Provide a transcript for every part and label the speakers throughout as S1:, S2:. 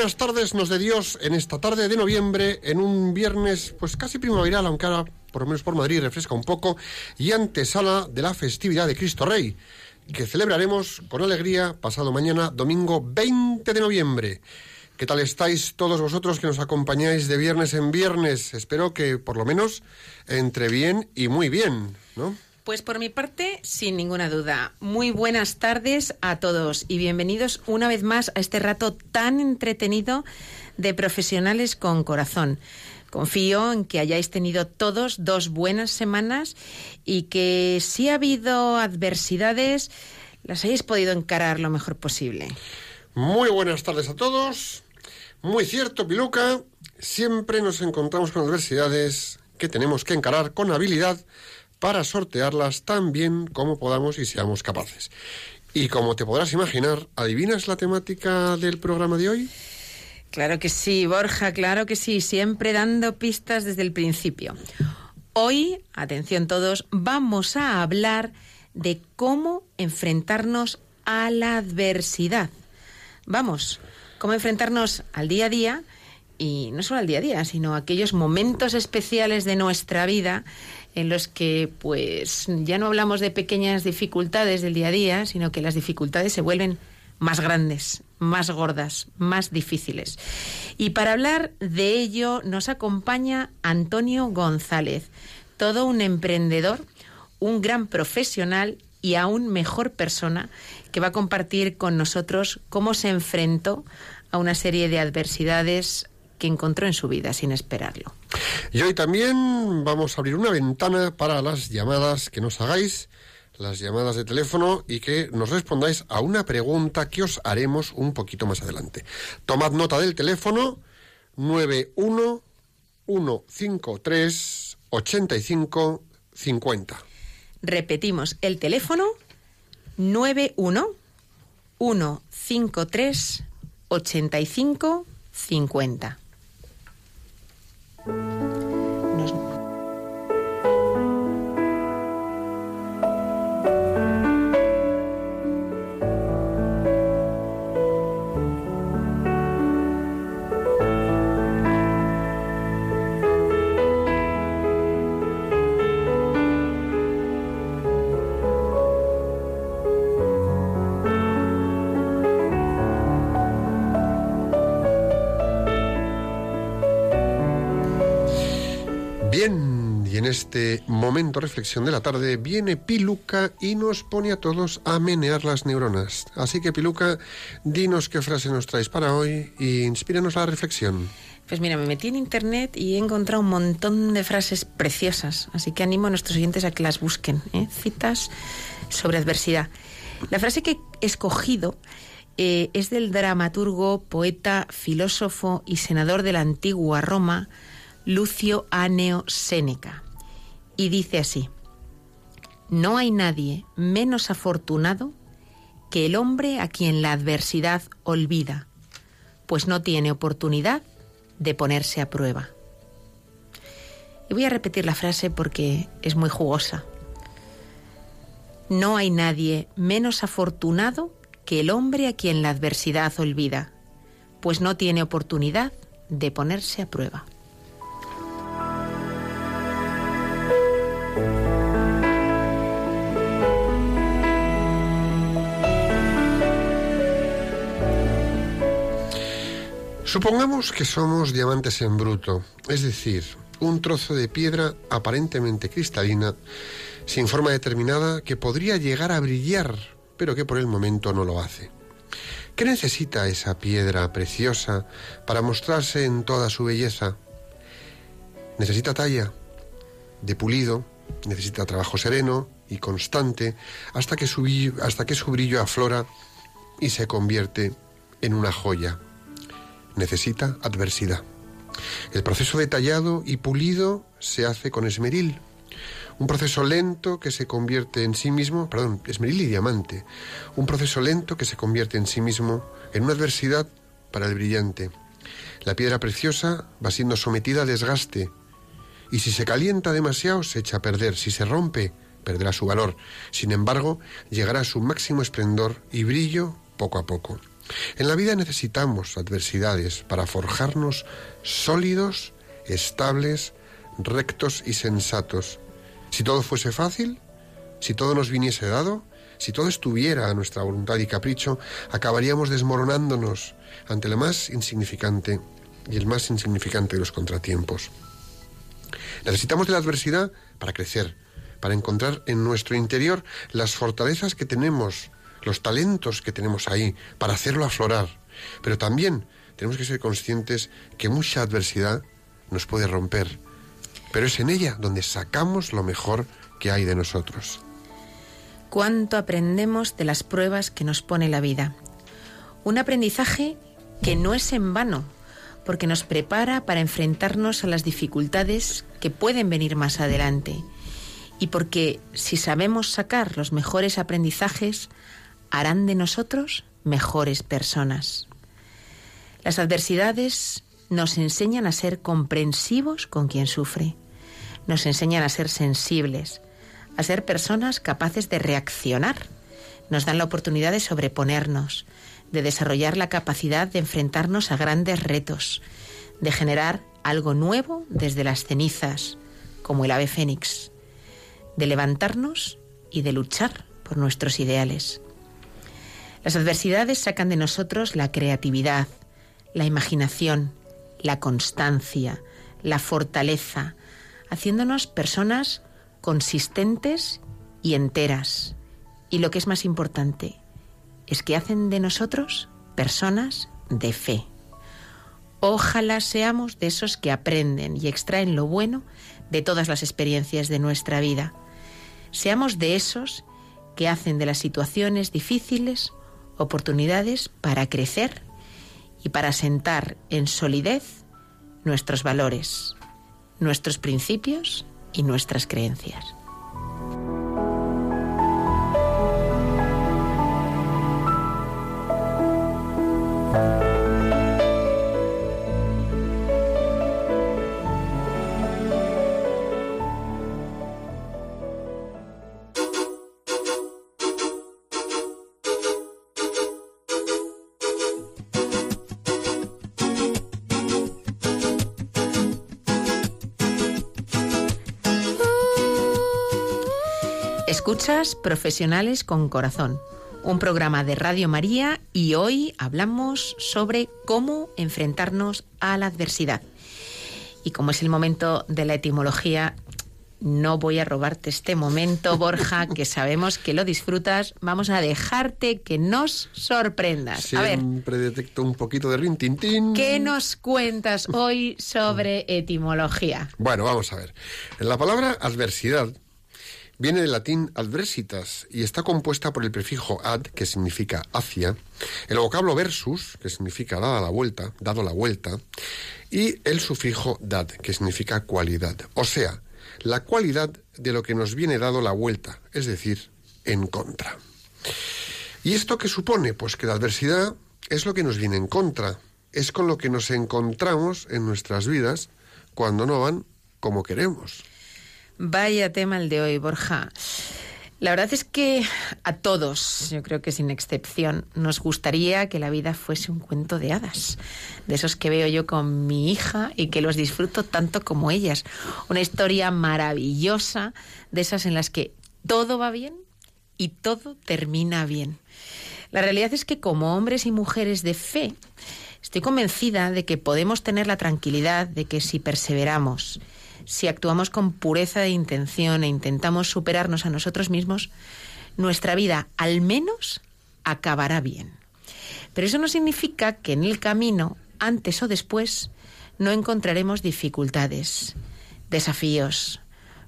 S1: Buenas tardes nos de Dios en esta tarde de noviembre, en un viernes pues casi primaveral, aunque ahora por lo menos por Madrid refresca un poco, y antesala de la festividad de Cristo Rey, que celebraremos con alegría pasado mañana, domingo 20 de noviembre. ¿Qué tal estáis todos vosotros que nos acompañáis de viernes en viernes? Espero que por lo menos entre bien y muy bien, ¿no?
S2: Pues por mi parte, sin ninguna duda. Muy buenas tardes a todos y bienvenidos una vez más a este rato tan entretenido de profesionales con corazón. Confío en que hayáis tenido todos dos buenas semanas y que si ha habido adversidades, las hayáis podido encarar lo mejor posible.
S1: Muy buenas tardes a todos. Muy cierto, Piluca. Siempre nos encontramos con adversidades que tenemos que encarar con habilidad para sortearlas tan bien como podamos y seamos capaces. Y como te podrás imaginar, ¿adivinas la temática del programa de hoy?
S2: Claro que sí, Borja, claro que sí, siempre dando pistas desde el principio. Hoy, atención todos, vamos a hablar de cómo enfrentarnos a la adversidad. Vamos, cómo enfrentarnos al día a día y no solo al día a día, sino aquellos momentos especiales de nuestra vida en los que pues ya no hablamos de pequeñas dificultades del día a día, sino que las dificultades se vuelven más grandes, más gordas, más difíciles. Y para hablar de ello nos acompaña Antonio González, todo un emprendedor, un gran profesional y aún mejor persona que va a compartir con nosotros cómo se enfrentó a una serie de adversidades que encontró en su vida sin esperarlo.
S1: Y hoy también vamos a abrir una ventana para las llamadas que nos hagáis, las llamadas de teléfono y que nos respondáis a una pregunta que os haremos un poquito más adelante. Tomad nota del teléfono 91153 85 50.
S2: Repetimos el teléfono 91153 85 50.
S1: Este momento reflexión de la tarde viene Piluca y nos pone a todos a menear las neuronas. Así que Piluca, dinos qué frase nos traes para hoy y inspíranos la reflexión.
S2: Pues mira, me metí en internet y he encontrado un montón de frases preciosas, así que animo a nuestros oyentes a que las busquen, ¿eh? citas sobre adversidad. La frase que he escogido eh, es del dramaturgo, poeta, filósofo y senador de la antigua Roma, Lucio Aneo Séneca y dice así, no hay nadie menos afortunado que el hombre a quien la adversidad olvida, pues no tiene oportunidad de ponerse a prueba. Y voy a repetir la frase porque es muy jugosa. No hay nadie menos afortunado que el hombre a quien la adversidad olvida, pues no tiene oportunidad de ponerse a prueba.
S1: Supongamos que somos diamantes en bruto, es decir, un trozo de piedra aparentemente cristalina, sin forma determinada, que podría llegar a brillar, pero que por el momento no lo hace. ¿Qué necesita esa piedra preciosa para mostrarse en toda su belleza? Necesita talla, de pulido, necesita trabajo sereno y constante hasta que su, hasta que su brillo aflora y se convierte en una joya. Necesita adversidad. El proceso de tallado y pulido se hace con esmeril, un proceso lento que se convierte en sí mismo, perdón, esmeril y diamante, un proceso lento que se convierte en sí mismo en una adversidad para el brillante. La piedra preciosa va siendo sometida a desgaste y si se calienta demasiado se echa a perder, si se rompe perderá su valor. Sin embargo, llegará a su máximo esplendor y brillo poco a poco. En la vida necesitamos adversidades para forjarnos sólidos, estables, rectos y sensatos. Si todo fuese fácil, si todo nos viniese dado, si todo estuviera a nuestra voluntad y capricho, acabaríamos desmoronándonos ante lo más insignificante y el más insignificante de los contratiempos. Necesitamos de la adversidad para crecer, para encontrar en nuestro interior las fortalezas que tenemos, los talentos que tenemos ahí, para hacerlo aflorar. Pero también tenemos que ser conscientes que mucha adversidad nos puede romper, pero es en ella donde sacamos lo mejor que hay de nosotros.
S2: Cuánto aprendemos de las pruebas que nos pone la vida. Un aprendizaje que no es en vano, porque nos prepara para enfrentarnos a las dificultades que pueden venir más adelante. Y porque si sabemos sacar los mejores aprendizajes, harán de nosotros mejores personas. Las adversidades nos enseñan a ser comprensivos con quien sufre, nos enseñan a ser sensibles, a ser personas capaces de reaccionar, nos dan la oportunidad de sobreponernos, de desarrollar la capacidad de enfrentarnos a grandes retos, de generar algo nuevo desde las cenizas, como el ave fénix, de levantarnos y de luchar por nuestros ideales. Las adversidades sacan de nosotros la creatividad, la imaginación, la constancia, la fortaleza, haciéndonos personas consistentes y enteras. Y lo que es más importante, es que hacen de nosotros personas de fe. Ojalá seamos de esos que aprenden y extraen lo bueno de todas las experiencias de nuestra vida. Seamos de esos que hacen de las situaciones difíciles oportunidades para crecer y para sentar en solidez nuestros valores, nuestros principios y nuestras creencias. Profesionales con Corazón, un programa de Radio María y hoy hablamos sobre cómo enfrentarnos a la adversidad. Y como es el momento de la etimología, no voy a robarte este momento, Borja, que sabemos que lo disfrutas. Vamos a dejarte que nos sorprendas.
S1: Siempre detecto un poquito de rintintín.
S2: ¿Qué nos cuentas hoy sobre etimología?
S1: Bueno, vamos a ver. En la palabra adversidad Viene del latín adversitas y está compuesta por el prefijo ad, que significa hacia, el vocablo versus, que significa dada la vuelta, dado la vuelta, y el sufijo dad, que significa cualidad. O sea, la cualidad de lo que nos viene dado la vuelta, es decir, en contra. ¿Y esto qué supone? Pues que la adversidad es lo que nos viene en contra, es con lo que nos encontramos en nuestras vidas cuando no van como queremos.
S2: Vaya tema el de hoy, Borja. La verdad es que a todos, yo creo que sin excepción, nos gustaría que la vida fuese un cuento de hadas, de esos que veo yo con mi hija y que los disfruto tanto como ellas. Una historia maravillosa, de esas en las que todo va bien y todo termina bien. La realidad es que como hombres y mujeres de fe, estoy convencida de que podemos tener la tranquilidad de que si perseveramos, si actuamos con pureza de intención e intentamos superarnos a nosotros mismos, nuestra vida al menos acabará bien. Pero eso no significa que en el camino, antes o después, no encontraremos dificultades, desafíos,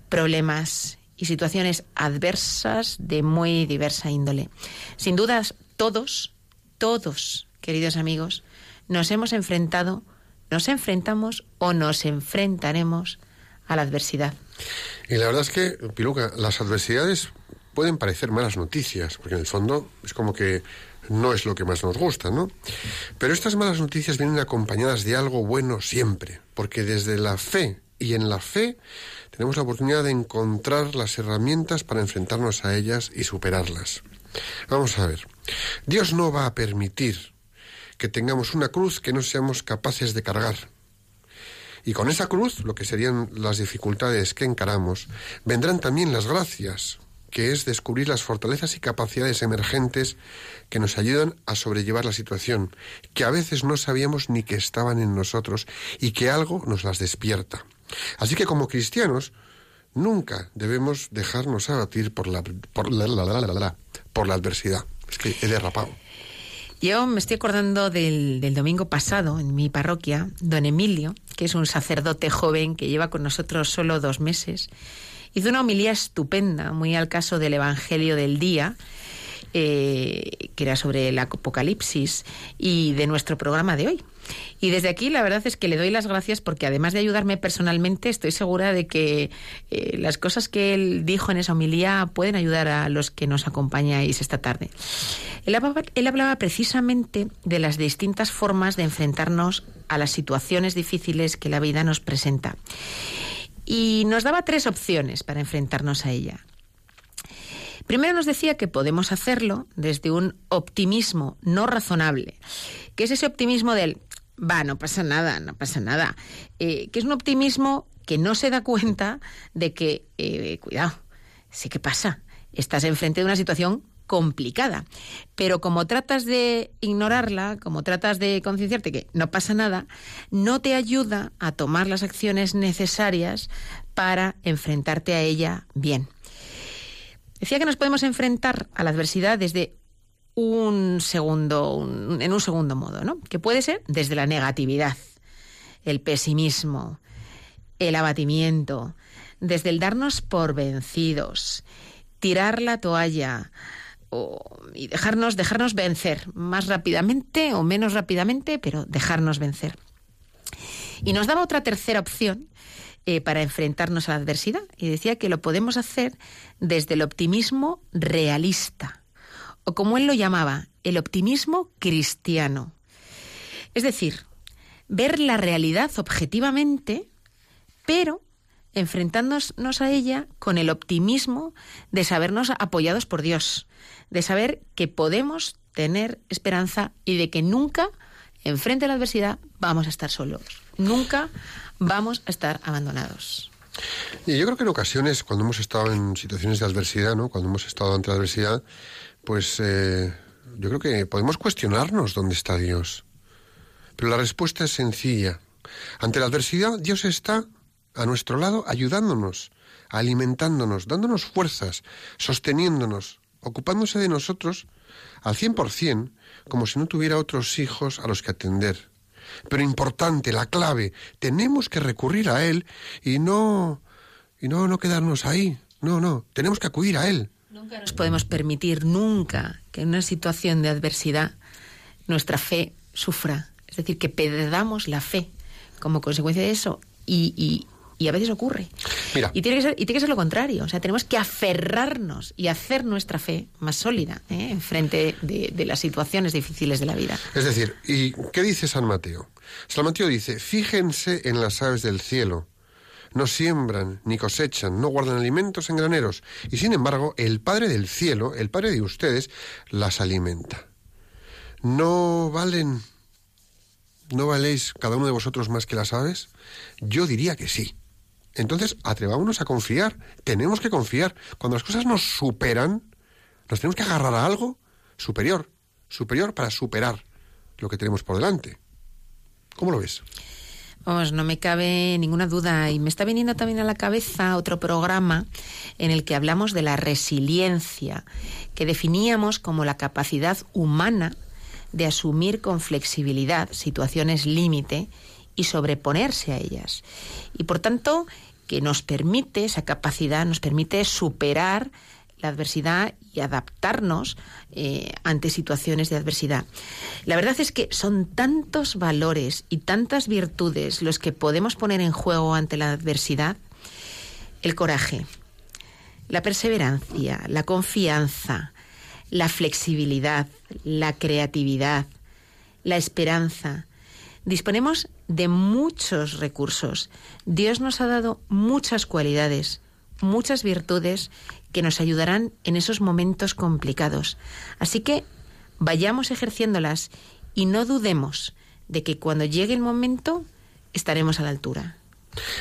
S2: problemas y situaciones adversas de muy diversa índole. Sin dudas, todos, todos, queridos amigos, nos hemos enfrentado, nos enfrentamos o nos enfrentaremos a la adversidad.
S1: Y la verdad es que, Piluca, las adversidades pueden parecer malas noticias, porque en el fondo es como que no es lo que más nos gusta, ¿no? Pero estas malas noticias vienen acompañadas de algo bueno siempre, porque desde la fe y en la fe tenemos la oportunidad de encontrar las herramientas para enfrentarnos a ellas y superarlas. Vamos a ver, Dios no va a permitir que tengamos una cruz que no seamos capaces de cargar. Y con esa cruz, lo que serían las dificultades que encaramos, vendrán también las gracias, que es descubrir las fortalezas y capacidades emergentes que nos ayudan a sobrellevar la situación, que a veces no sabíamos ni que estaban en nosotros y que algo nos las despierta. Así que como cristianos, nunca debemos dejarnos abatir por la, por la, por la adversidad. Es que he derrapado.
S2: Yo me estoy acordando del, domingo pasado en mi parroquia, don Emilio, que es un sacerdote joven que lleva con nosotros solo dos meses Hizo una homilía estupenda, muy al caso del Evangelio del día, eh, que era sobre el Apocalipsis y de nuestro programa de hoy. Y desde aquí la verdad es que le doy las gracias porque además de ayudarme personalmente, estoy segura de que eh, las cosas que él dijo en esa homilía pueden ayudar a los que nos acompañáis esta tarde. Él hablaba, él hablaba precisamente de las distintas formas de enfrentarnos a las situaciones difíciles que la vida nos presenta y nos daba tres opciones para enfrentarnos a ella. Primero nos decía que podemos hacerlo desde un optimismo no razonable, que es ese optimismo del, va, no pasa nada, no pasa nada, eh, que es un optimismo que no se da cuenta de que, eh, cuidado, sí que pasa, estás enfrente de una situación complicada. Pero como tratas de ignorarla, como tratas de concienciarte que no pasa nada, no te ayuda a tomar las acciones necesarias para enfrentarte a ella bien. Decía que nos podemos enfrentar a la adversidad desde un segundo, en un segundo modo, ¿no? Que puede ser desde la negatividad, el pesimismo, el abatimiento, desde el darnos por vencidos, tirar la toalla, y dejarnos, dejarnos vencer más rápidamente o menos rápidamente, pero dejarnos vencer. Y nos daba otra tercera opción eh, para enfrentarnos a la adversidad y decía que lo podemos hacer desde el optimismo realista o como él lo llamaba, el optimismo cristiano. Es decir, ver la realidad objetivamente, pero enfrentándonos a ella con el optimismo de sabernos apoyados por Dios, de saber que podemos tener esperanza y de que nunca, enfrente a la adversidad, vamos a estar solos. Nunca vamos a estar abandonados.
S1: Y yo creo que en ocasiones, cuando hemos estado en situaciones de adversidad, ¿no? cuando hemos estado ante la adversidad, pues eh, yo creo que podemos cuestionarnos dónde está Dios. Pero la respuesta es sencilla. Ante la adversidad, Dios está a nuestro lado ayudándonos, alimentándonos, dándonos fuerzas, sosteniéndonos, ocupándose de nosotros al cien por cien, como si no tuviera otros hijos a los que atender. Pero importante, la clave, tenemos que recurrir a Él y no, y no, no quedarnos ahí. No, no, tenemos que acudir a Él.
S2: Nunca nos podemos permitir, nunca, que en una situación de adversidad nuestra fe sufra. Es decir, que perdamos la fe como consecuencia de eso y, y a veces ocurre. Y, tiene que ser, y tiene que ser lo contrario. O sea, tenemos que aferrarnos y hacer nuestra fe más sólida ¿eh? en frente de, de, las situaciones difíciles de la vida.
S1: Es decir, ¿y qué dice San Mateo? San Mateo dice, fíjense en las aves del cielo. No siembran ni cosechan, no guardan alimentos en graneros. Y sin embargo, el Padre del cielo, el Padre de ustedes, las alimenta. ¿No valen ¿No valéis cada uno de vosotros más que las aves? Yo diría que sí. Entonces, atrevámonos a confiar. Tenemos que confiar. Cuando las cosas nos superan, nos tenemos que agarrar a algo superior. Superior para superar lo que tenemos por delante. ¿Cómo lo ves?
S2: Vamos, no me cabe ninguna duda. Y me está viniendo también a la cabeza otro programa en el que hablamos de la resiliencia, que definíamos como la capacidad humana de asumir con flexibilidad situaciones límite y sobreponerse a ellas. Y por tanto, que nos permite, esa capacidad nos permite superar la adversidad y adaptarnos eh, ante situaciones de adversidad. La verdad es que son tantos valores y tantas virtudes los que podemos poner en juego ante la adversidad. El coraje, la perseverancia, la confianza, la flexibilidad, la creatividad, la esperanza. Disponemos de muchos recursos. Dios nos ha dado muchas cualidades, muchas virtudes que nos ayudarán en esos momentos complicados. Así que vayamos ejerciéndolas y no dudemos de que cuando llegue el momento estaremos a la altura.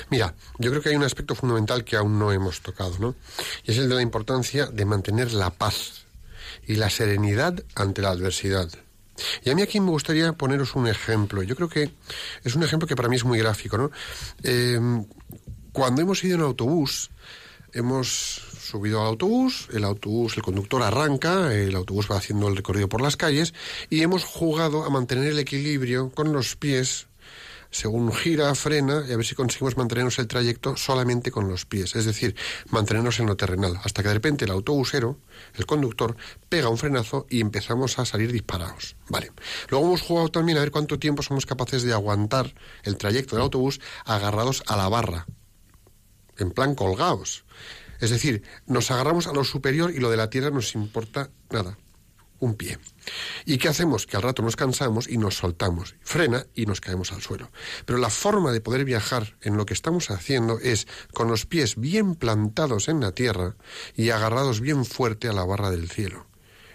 S1: Mira, yo creo que hay un aspecto fundamental que aún no hemos tocado, ¿no? Y es el de la importancia de mantener la paz y la serenidad ante la adversidad. Y a mí aquí me gustaría poneros un ejemplo. Yo creo que es un ejemplo que para mí es muy gráfico, ¿no? Eh, cuando hemos ido en autobús, hemos subido al autobús, el autobús, el conductor arranca, el autobús va haciendo el recorrido por las calles y hemos jugado a mantener el equilibrio con los pies según gira, frena y a ver si conseguimos mantenernos el trayecto solamente con los pies, es decir, mantenernos en lo terrenal, hasta que de repente el autobusero, el conductor, pega un frenazo y empezamos a salir disparados. Vale. Luego hemos jugado también a ver cuánto tiempo somos capaces de aguantar el trayecto del autobús agarrados a la barra, en plan colgados. Es decir, nos agarramos a lo superior y lo de la tierra nos importa nada, un pie. ¿Y qué hacemos? Que al rato nos cansamos y nos soltamos, frena y nos caemos al suelo. Pero la forma de poder viajar en lo que estamos haciendo es con los pies bien plantados en la tierra y agarrados bien fuerte a la barra del cielo.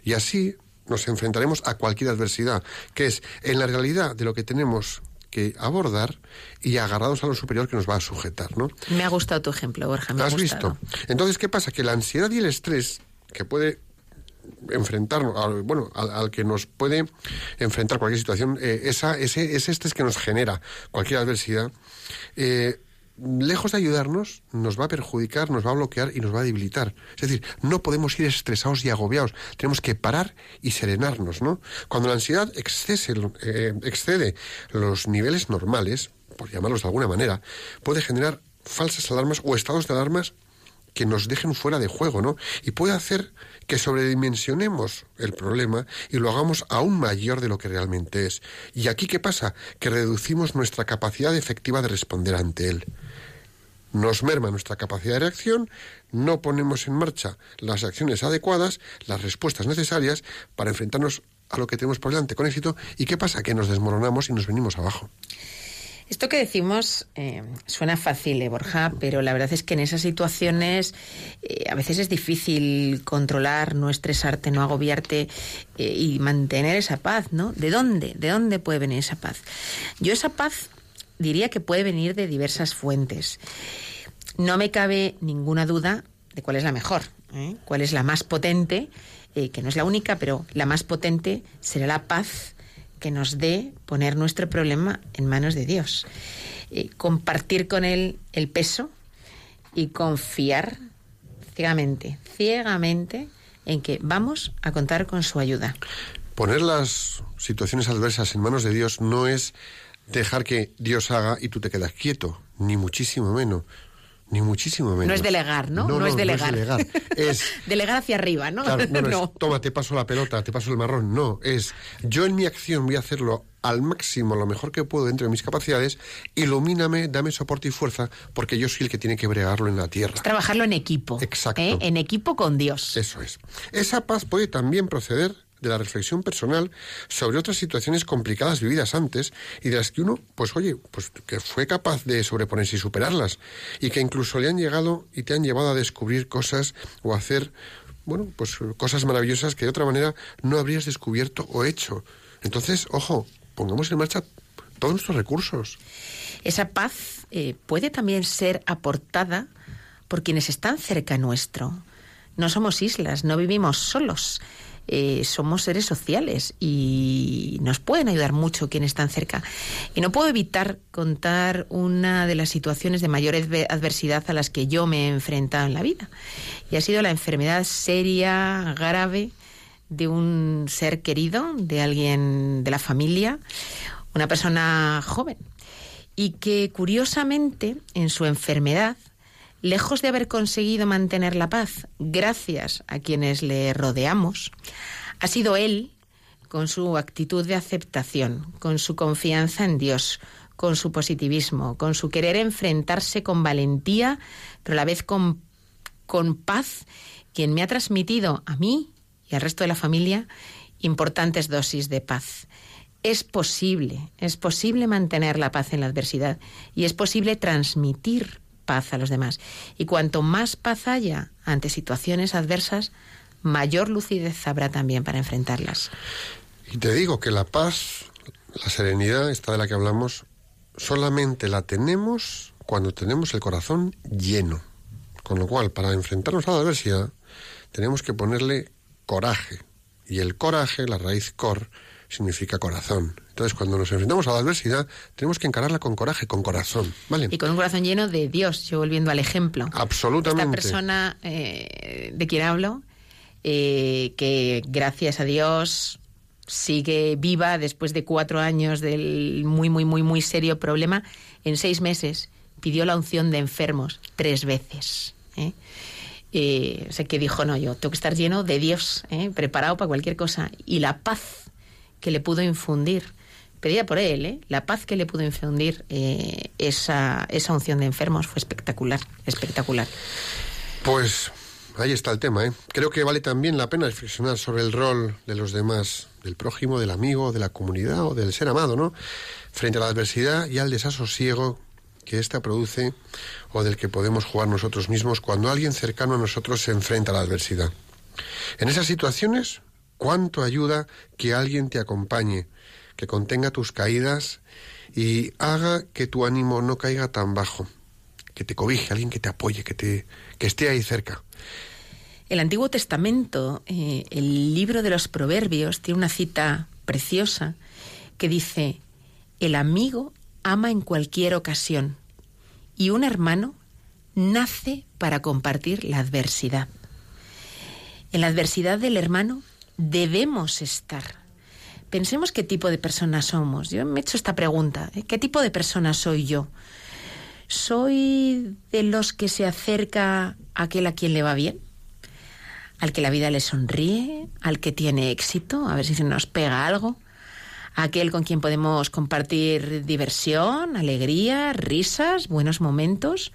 S1: Y así nos enfrentaremos a cualquier adversidad, que es en la realidad de lo que tenemos que abordar y agarrados a lo superior que nos va a sujetar, ¿no?
S2: Me ha gustado tu ejemplo, Borja. Me
S1: ¿Has
S2: ha
S1: visto? Entonces, ¿qué pasa? Que la ansiedad y el estrés que puede enfrentarnos, al, bueno, al, que nos puede enfrentar cualquier situación, eh, esa, ese, ese estrés que nos genera cualquier adversidad, eh, lejos de ayudarnos, nos va a perjudicar, nos va a bloquear y nos va a debilitar. Es decir, no podemos ir estresados y agobiados. Tenemos que parar y serenarnos, ¿no? Cuando la ansiedad excede, eh, excede los niveles normales, por llamarlos de alguna manera, puede generar falsas alarmas o estados de alarmas que nos dejen fuera de juego, ¿no? Y puede hacer que sobredimensionemos el problema y lo hagamos aún mayor de lo que realmente es. ¿Y aquí qué pasa? Que reducimos nuestra capacidad efectiva de responder ante él nos merma nuestra capacidad de reacción, no ponemos en marcha las acciones adecuadas, las respuestas necesarias para enfrentarnos a lo que tenemos por delante con éxito. ¿Y qué pasa? Que nos desmoronamos y nos venimos abajo.
S2: Esto que decimos eh, suena fácil, eh, Borja, pero la verdad es que en esas situaciones eh, a veces es difícil controlar, no estresarte, no agobiarte y mantener esa paz, ¿no? ¿De dónde? ¿De dónde puede venir esa paz? Yo esa paz diría que puede venir de diversas fuentes. No me cabe ninguna duda de cuál es la mejor, ¿eh? cuál es la más potente, eh, que no es la única, pero la más potente será la paz que nos dé poner nuestro problema en manos de Dios. Eh, compartir con Él el peso y confiar ciegamente, ciegamente en que vamos a contar con su ayuda.
S1: Poner las situaciones adversas en manos de Dios no es dejar que Dios haga y tú te quedas quieto, ni muchísimo menos. Ni muchísimo menos.
S2: No es delegar, ¿no? No, es delegar.
S1: No es delegar. Es,
S2: delegar hacia arriba, ¿no?
S1: Claro, no, no, Es, toma, te paso la pelota, te paso el marrón. No, es yo en mi acción voy a hacerlo al máximo, lo mejor que puedo dentro de mis capacidades, ilumíname, dame soporte y fuerza, porque yo soy el que tiene que bregarlo en la tierra.
S2: trabajarlo en equipo.
S1: Exacto.
S2: ¿eh? En equipo con Dios.
S1: Eso es. Esa paz puede también proceder de la reflexión personal sobre otras situaciones complicadas vividas antes y de las que uno, pues oye, pues que fue capaz de sobreponerse y superarlas y que incluso le han llegado y te han llevado a descubrir cosas o a hacer, bueno, pues cosas maravillosas que de otra manera no habrías descubierto o hecho. Entonces, ojo, pongamos en marcha todos nuestros recursos.
S2: Esa paz eh, puede también ser aportada por quienes están cerca nuestro. No somos islas, no vivimos solos. Eh, somos seres sociales y nos pueden ayudar mucho quienes están cerca. Y no puedo evitar contar una de las situaciones de mayor adversidad a las que yo me he enfrentado en la vida. Y ha sido la enfermedad seria, grave de un ser querido, de alguien de la familia, una persona joven, y que curiosamente en su enfermedad, lejos de haber conseguido mantener la paz gracias a quienes le rodeamos, ha sido él, con su actitud de aceptación, con su confianza en Dios, con su positivismo, con su querer enfrentarse con valentía, pero a la vez con, con paz, quien me ha transmitido a mí y al resto de la familia importantes dosis de paz. Es posible, es posible mantener la paz en la adversidad y es posible transmitir paz a los demás. Y cuanto más paz haya ante situaciones adversas, mayor lucidez habrá también para enfrentarlas.
S1: Y te digo que la paz, la serenidad, esta de la que hablamos, solamente la tenemos cuando tenemos el corazón lleno. Con lo cual, para enfrentarnos a la adversidad, tenemos que ponerle coraje. Y el coraje, la raíz cor, significa corazón. Entonces, cuando nos enfrentamos a la adversidad, tenemos que encararla con coraje, con corazón. ¿vale?
S2: Y con un corazón lleno de Dios, yo volviendo al ejemplo.
S1: Absolutamente.
S2: Esta persona eh, de quien hablo, eh, que gracias a Dios sigue viva después de cuatro años del muy, muy, muy, muy serio problema, en seis meses pidió la unción de enfermos tres veces. ¿eh? Eh, o sea, que dijo, no, yo tengo que estar lleno de Dios, ¿eh? preparado para cualquier cosa. Y la paz que le pudo infundir, pedía por él, ¿eh? la paz que le pudo infundir eh, esa, esa unción de enfermos fue espectacular, espectacular.
S1: Pues ahí está el tema, ¿eh? Creo que vale también la pena reflexionar sobre el rol de los demás, del prójimo, del amigo, de la comunidad o del ser amado, ¿no? Frente a la adversidad y al desasosiego que ésta produce o del que podemos jugar nosotros mismos cuando alguien cercano a nosotros se enfrenta a la adversidad. En esas situaciones, cuánto ayuda que alguien te acompañe, que contenga tus caídas y haga que tu ánimo no caiga tan bajo, que te cobije, alguien que te apoye, que, te, que esté ahí cerca.
S2: El Antiguo Testamento, eh, el libro de los Proverbios, tiene una cita preciosa que dice, el amigo ama en cualquier ocasión y un hermano nace para compartir la adversidad. En la adversidad del hermano debemos estar. Pensemos qué tipo de persona somos. Yo me he hecho esta pregunta. ¿eh? ¿Qué tipo de persona soy yo? ¿Soy de los que se acerca a aquel a quien le va bien? ¿Al que la vida le sonríe? ¿Al que tiene éxito? A ver si se nos pega algo. ¿Aquel con quien podemos compartir diversión, alegría, risas, buenos momentos?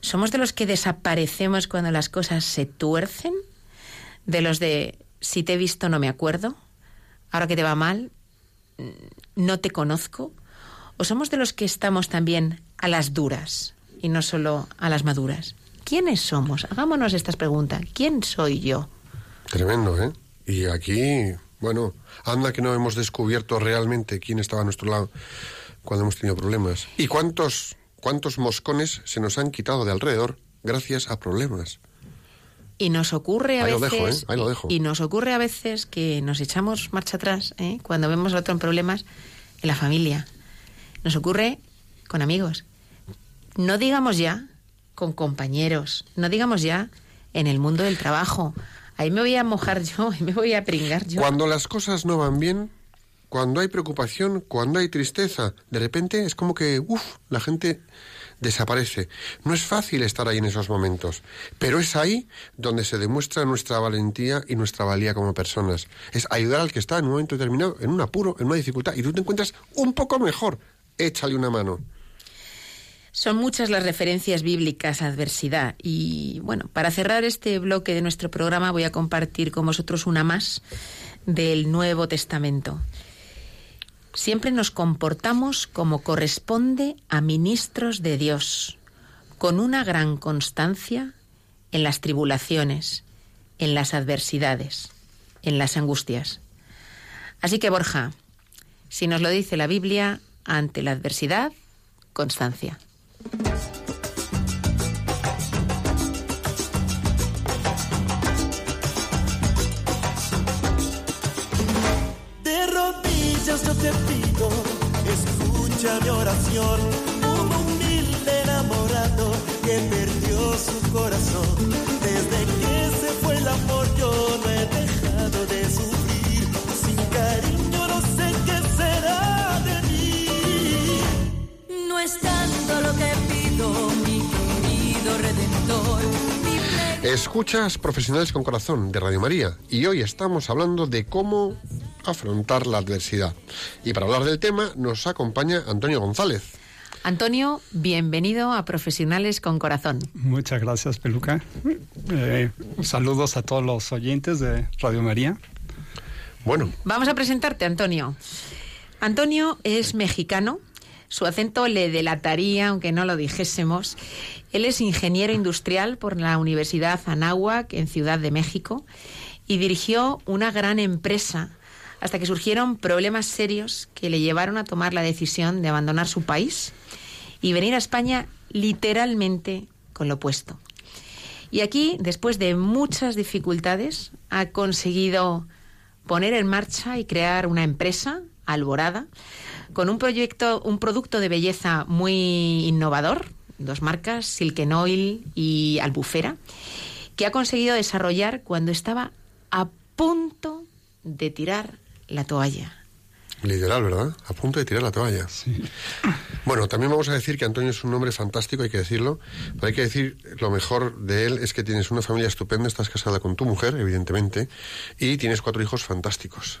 S2: ¿Somos de los que desaparecemos cuando las cosas se tuercen? ¿De los de si te he visto no me acuerdo? ¿Ahora que te va mal? ¿No te conozco? ¿O somos de los que estamos también a las duras y no solo a las maduras? ¿Quiénes somos? Hagámonos estas preguntas. ¿Quién soy yo?
S1: Tremendo, ¿eh? Y aquí, bueno, anda que no hemos descubierto realmente quién estaba a nuestro lado cuando hemos tenido problemas. ¿Y cuántos, cuántos moscones se nos han quitado de alrededor gracias a problemas?
S2: Y nos ocurre a
S1: Ahí lo
S2: veces
S1: dejo, ¿eh? Ahí lo dejo.
S2: y nos ocurre a veces que nos echamos marcha atrás ¿eh? cuando vemos a otro en problemas en la familia. Nos ocurre con amigos. No digamos ya con compañeros, no digamos ya en el mundo del trabajo. Ahí me voy a mojar yo, ahí me voy a pringar yo.
S1: Cuando las cosas no van bien, cuando hay preocupación, cuando hay tristeza, de repente es como que, uff, la gente desaparece. No es fácil estar ahí en esos momentos, pero es ahí donde se demuestra nuestra valentía y nuestra valía como personas. Es ayudar al que está en un momento determinado, en un apuro, en una dificultad, y tú te encuentras un poco mejor. Échale una mano.
S2: Son muchas las referencias bíblicas a adversidad y bueno, para cerrar este bloque de nuestro programa voy a compartir con vosotros una más del Nuevo Testamento. Siempre nos comportamos como corresponde a ministros de Dios, con una gran constancia en las tribulaciones, en las adversidades, en las angustias. Así que Borja, si nos lo dice la Biblia, ante la adversidad, constancia.
S3: Yo te pido, escucha mi oración, un humilde enamorado que perdió su corazón. Desde que se fue el amor yo no he dejado de sufrir. Sin cariño no sé qué será de mí.
S4: No es tanto lo que pido, mi querido redentor.
S1: Escuchas Profesionales con Corazón de Radio María y hoy estamos hablando de cómo afrontar la adversidad. Y para hablar del tema nos acompaña Antonio González.
S2: Antonio, bienvenido a Profesionales con Corazón.
S5: Muchas gracias, Peluca. Eh, saludos a todos los oyentes de Radio María.
S1: Bueno,
S2: Vamos a presentarte, Antonio. Antonio es mexicano. Su acento le delataría, aunque no lo dijésemos. Él es ingeniero industrial por la Universidad Anáhuac en Ciudad de México y dirigió una gran empresa hasta que surgieron problemas serios que le llevaron a tomar la decisión de abandonar su país y venir a España literalmente con lo opuesto. Y aquí, después de muchas dificultades, ha conseguido poner en marcha y crear una empresa, Alborada, con un proyecto, un producto de belleza muy innovador, dos marcas, Silken Oil y Albufera, que ha conseguido desarrollar cuando estaba a punto de tirar la toalla.
S1: literal, ¿verdad? A punto de tirar la toalla. Bueno, también vamos a decir que Antonio es un hombre fantástico, hay que decirlo. Pero hay que decir, lo mejor de él es que tienes una familia estupenda, estás casada con tu mujer, evidentemente, y tienes cuatro hijos fantásticos.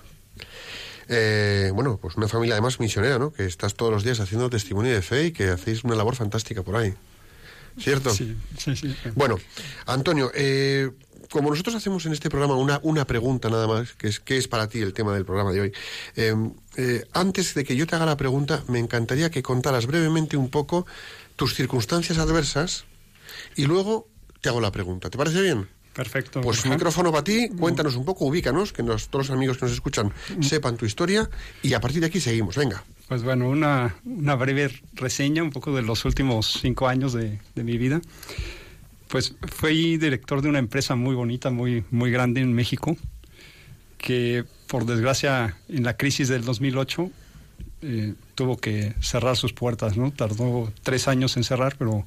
S1: Eh, bueno, pues una familia además misionera, ¿no? Que estás todos los días haciendo testimonio de fe y que hacéis una labor fantástica por ahí. ¿Cierto?
S5: Sí, sí, sí.
S1: Bueno, Antonio, eh, como nosotros hacemos en este programa una, una pregunta nada más, que es ¿qué es para ti el tema del programa de hoy? Eh, eh, antes de que yo te haga la pregunta, me encantaría que contaras brevemente un poco tus circunstancias adversas y luego te hago la pregunta. ¿Te parece bien?
S5: Perfecto.
S1: Pues micrófono para ti, cuéntanos un poco, ubícanos, que nos- todos los amigos que nos escuchan sepan tu historia y a partir de aquí seguimos. Venga.
S5: Pues bueno, una, breve reseña un poco de los últimos cinco años de, de mi vida. Pues fui director de una empresa muy bonita, muy, muy grande en México, que por desgracia en la crisis del 2008 eh, tuvo que cerrar sus puertas, ¿no? Tardó tres años en cerrar, pero,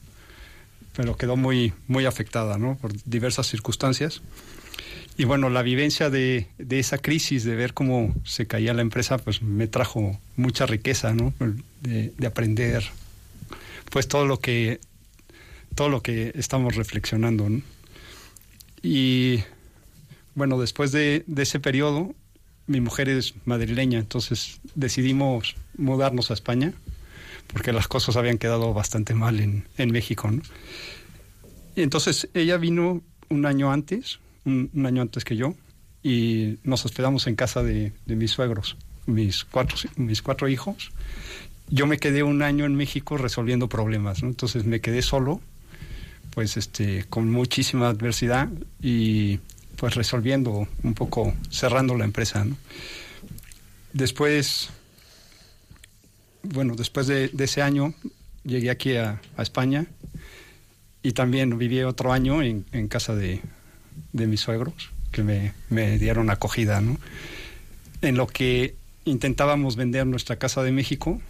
S5: pero quedó muy, muy afectada, ¿no? Por diversas circunstancias. Y bueno, la vivencia de, de esa crisis, de ver cómo se caía la empresa, pues me trajo mucha riqueza, ¿no? De, de aprender, pues todo lo que todo lo que estamos reflexionando, ¿no? Y bueno, después de, de ese periodo, mi mujer es madrileña, entonces decidimos mudarnos a España, porque las cosas habían quedado bastante mal en, en México, ¿no? Y entonces ella vino un año antes, un, año antes que yo, y nos hospedamos en casa de, mis suegros, mis cuatro, mis cuatro hijos. Yo me quedé un año en México resolviendo problemas, entonces me quedé solo, pues este, con muchísima adversidad y pues resolviendo un poco, cerrando la empresa. Después, bueno, después de, ese año llegué aquí a, España y también viví otro año en casa de, de mis suegros, que me, me dieron acogida, ¿no? En lo que intentábamos vender nuestra casa de México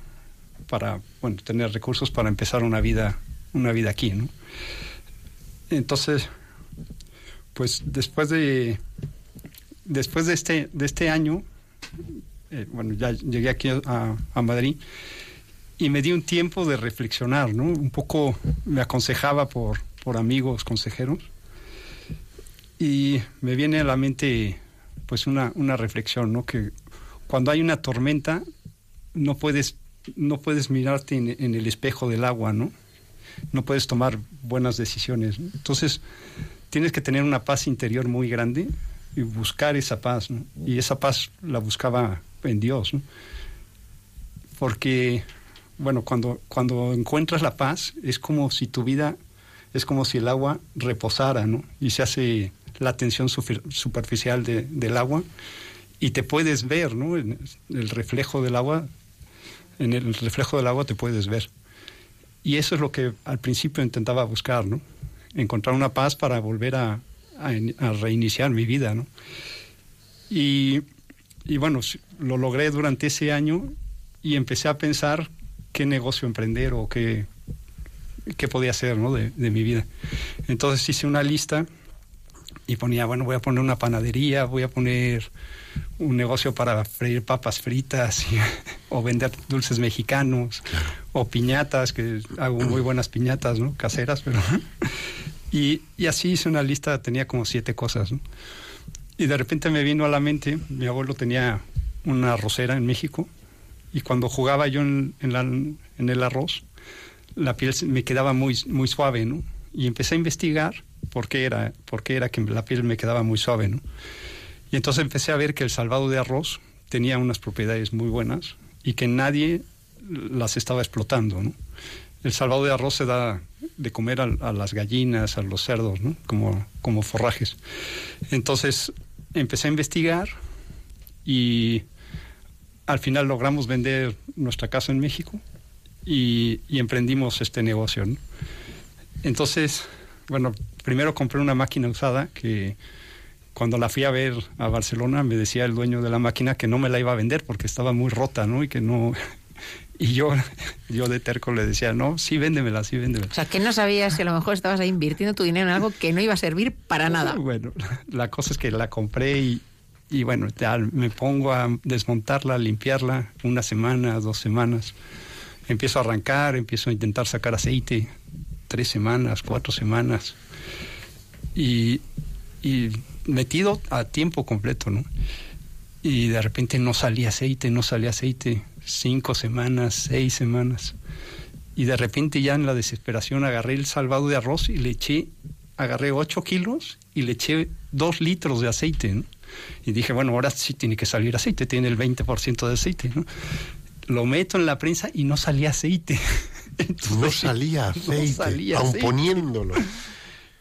S5: para, bueno, tener recursos para empezar una vida, una vida aquí, ¿no? Entonces, pues después de, después de este, de este año, eh, bueno, ya llegué aquí a, a Madrid y me di un tiempo de reflexionar, ¿no? Un poco me aconsejaba por, por amigos consejeros y me viene a la mente pues una, una reflexión, ¿no? Que cuando hay una tormenta no puedes, no puedes mirarte en, el espejo del agua, ¿no? No puedes tomar buenas decisiones. Entonces tienes que tener una paz interior muy grande y buscar esa paz, ¿no? Y esa paz la buscaba en Dios. Porque bueno, cuando, cuando encuentras la paz, es como si tu vida, es como si el agua reposara, ¿no? Y se hace la tensión super- superficial de- del agua y te puedes ver, ¿no? En el reflejo del agua, en el reflejo del agua te puedes ver. Y eso es lo que al principio intentaba buscar, ¿no? Encontrar una paz para volver a, a in- a reiniciar mi vida, ¿no? Y, y bueno, lo logré durante ese año y empecé a pensar qué negocio emprender o qué, qué podía hacer ¿no? de, de mi vida. Entonces hice una lista y ponía, bueno, voy a poner una panadería, voy a poner un negocio para freír papas fritas y- o vender dulces mexicanos o piñatas, que hago muy buenas piñatas, ¿no? Caseras, pero... y, y así hice una lista, tenía como siete cosas, ¿no? Y de repente me vino a la mente, mi abuelo tenía una arrocera en México y cuando jugaba yo en, en la- en el arroz, la piel me quedaba muy, muy suave, ¿no? Y empecé a investigar por qué era, por qué era que la piel me quedaba muy suave, ¿no? Y entonces empecé a ver que el salvado de arroz tenía unas propiedades muy buenas y que nadie las estaba explotando, ¿no? El salvado de arroz se da de comer a, a las gallinas, a los cerdos, ¿no? Como, como forrajes. Entonces empecé a investigar y al final logramos vender nuestra casa en México y, y emprendimos este negocio. ¿no? Entonces, bueno, primero compré una máquina usada que cuando la fui a ver a Barcelona me decía el dueño de la máquina que no me la iba a vender porque estaba muy rota, ¿no? Y que no... Y yo, yo de terco le decía, no, sí, véndemela, sí, véndemela.
S2: O sea, que no sabías que a lo mejor estabas ahí invirtiendo tu dinero en algo que no iba a servir para nada.
S5: Bueno, la cosa es que la compré y, y bueno, ya me pongo a desmontarla, a limpiarla una semana, dos semanas. Empiezo a arrancar, empiezo a intentar sacar aceite, tres semanas, cuatro semanas. Y, y metido a tiempo completo, ¿no? Y de repente no salía aceite, no salía aceite, cinco semanas, seis semanas. Y de repente ya en la desesperación agarré el salvado de arroz y le eché, agarré 8 kilos y le eché 2 litros de aceite. ¿no? Y dije, bueno, ahora sí tiene que salir aceite, tiene el 20% de aceite. ¿no? Lo meto en la prensa y no salía aceite. Entonces,
S1: No salía
S5: no
S1: aceite,
S5: salía
S1: aun
S5: aceite.
S1: poniéndolo.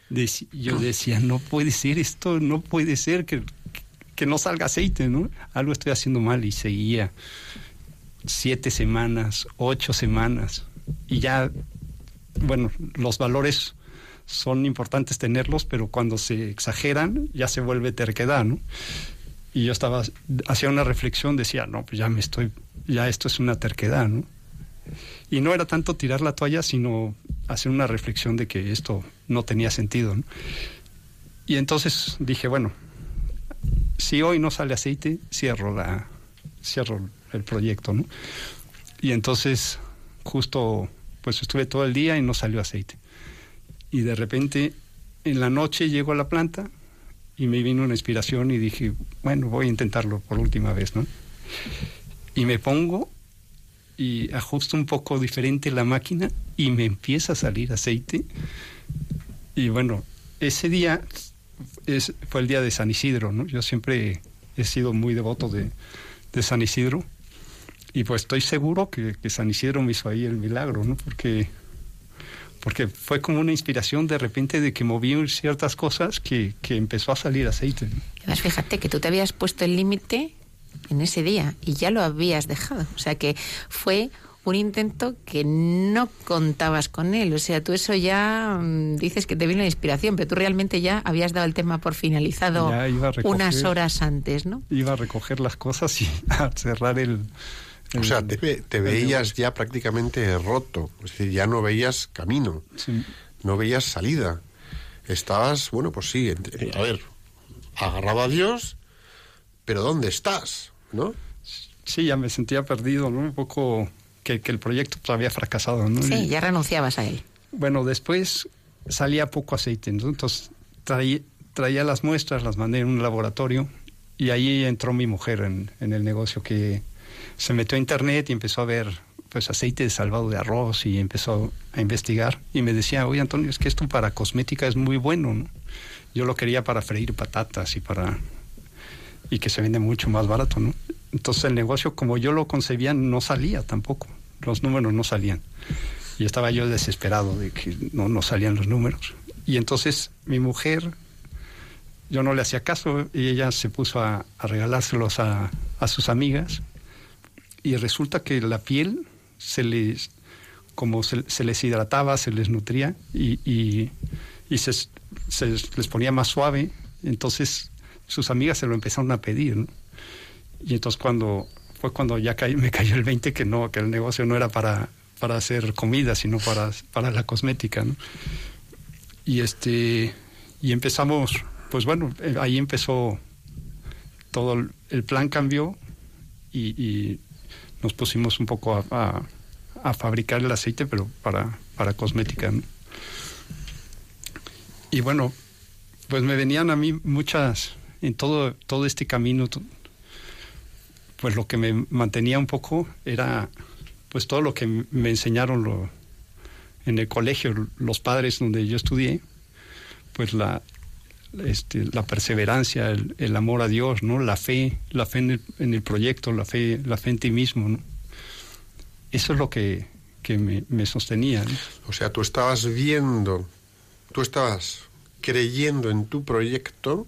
S5: Yo decía, no puede ser esto, no puede ser que, que no salga aceite, ¿no? Algo estoy haciendo mal y seguía siete semanas, ocho semanas y ya, bueno, los valores son importantes tenerlos, pero cuando se exageran ya se vuelve terquedad, ¿no? Y yo estaba, hacía una reflexión, decía, no, pues ya me estoy, ya esto es una terquedad, ¿no? Y no era tanto tirar la toalla, sino hacer una reflexión de que esto no tenía sentido. ¿no? Y entonces dije, bueno, si hoy no sale aceite, cierro, la, cierro el proyecto. ¿no? Y entonces justo pues estuve todo el día y no salió aceite. Y de repente en la noche llego a la planta y me vino una inspiración y dije, bueno, voy a intentarlo por última vez. ¿no? Y me pongo y ajusto un poco diferente la máquina y me empieza a salir aceite. Y bueno, ese día es, fue el día de San Isidro, ¿no? Yo siempre he sido muy devoto de, de San Isidro. Y pues estoy seguro que, que San Isidro me hizo ahí el milagro, ¿no? Porque, porque fue como una inspiración de repente de que moví ciertas cosas que, que empezó a salir aceite.
S2: Además, fíjate que tú te habías puesto el límite en ese día y ya lo habías dejado. O sea que fue un intento que no contabas con él. O sea, tú eso ya mm, dices que te vino la inspiración, pero tú realmente ya habías dado el tema por finalizado
S5: recoger.
S2: unas horas antes, ¿no?
S5: Iba a recoger las cosas y a cerrar el...
S1: O sea, te, veías ya prácticamente roto. Es decir, ya no veías camino,
S5: Sí.
S1: no veías salida. Estabas, bueno, pues sí, a ver, agarrado a Dios, pero ¿dónde estás? ¿No?
S5: Sí, ya me sentía perdido, ¿no? Un poco que, que el proyecto pues, había fracasado, ¿no?
S2: Sí, ya renunciabas a él.
S5: Bueno, después salía poco aceite, ¿no? entonces traía, traía las muestras, las mandé en un laboratorio y ahí entró mi mujer en, en el negocio que se metió a internet y empezó a ver pues aceite de salvado de arroz y empezó a investigar y me decía, oye Antonio, es que esto para cosmética es muy bueno, ¿no? Yo lo quería para freír patatas y para y que se vende mucho más barato, ¿no? Entonces el negocio como yo lo concebía no salía tampoco, los números no salían. Y estaba yo desesperado de que no, no salían los números. Y entonces mi mujer, yo no le hacía caso y ella se puso a, a regalárselos a, a sus amigas y resulta que la piel se les, como se, les hidrataba, se les nutría y, y, se les ponía más suave. Entonces sus amigas se lo empezaron a pedir. ¿no? Y entonces cuando fue cuando ya caí- me cayó el 20 que no, que el negocio no era para, para hacer comida, sino para, para la cosmética. Y este y empezamos pues bueno, eh, ahí empezó todo, el- plan cambió y, nos pusimos un poco a, a- fabricar el aceite, pero para, para cosmética. Y bueno, pues me venían a mí muchas, en todo, todo este camino, pues lo que me mantenía un poco era pues todo lo que me enseñaron en el colegio, los padres donde yo estudié, pues la, este, la perseverancia, el, amor a Dios, ¿no? La fe, la fe en el, proyecto, la fe, la fe en ti mismo. Eso es lo que, que me, sostenía.
S1: O sea, tú estabas viendo, tú estabas creyendo en tu proyecto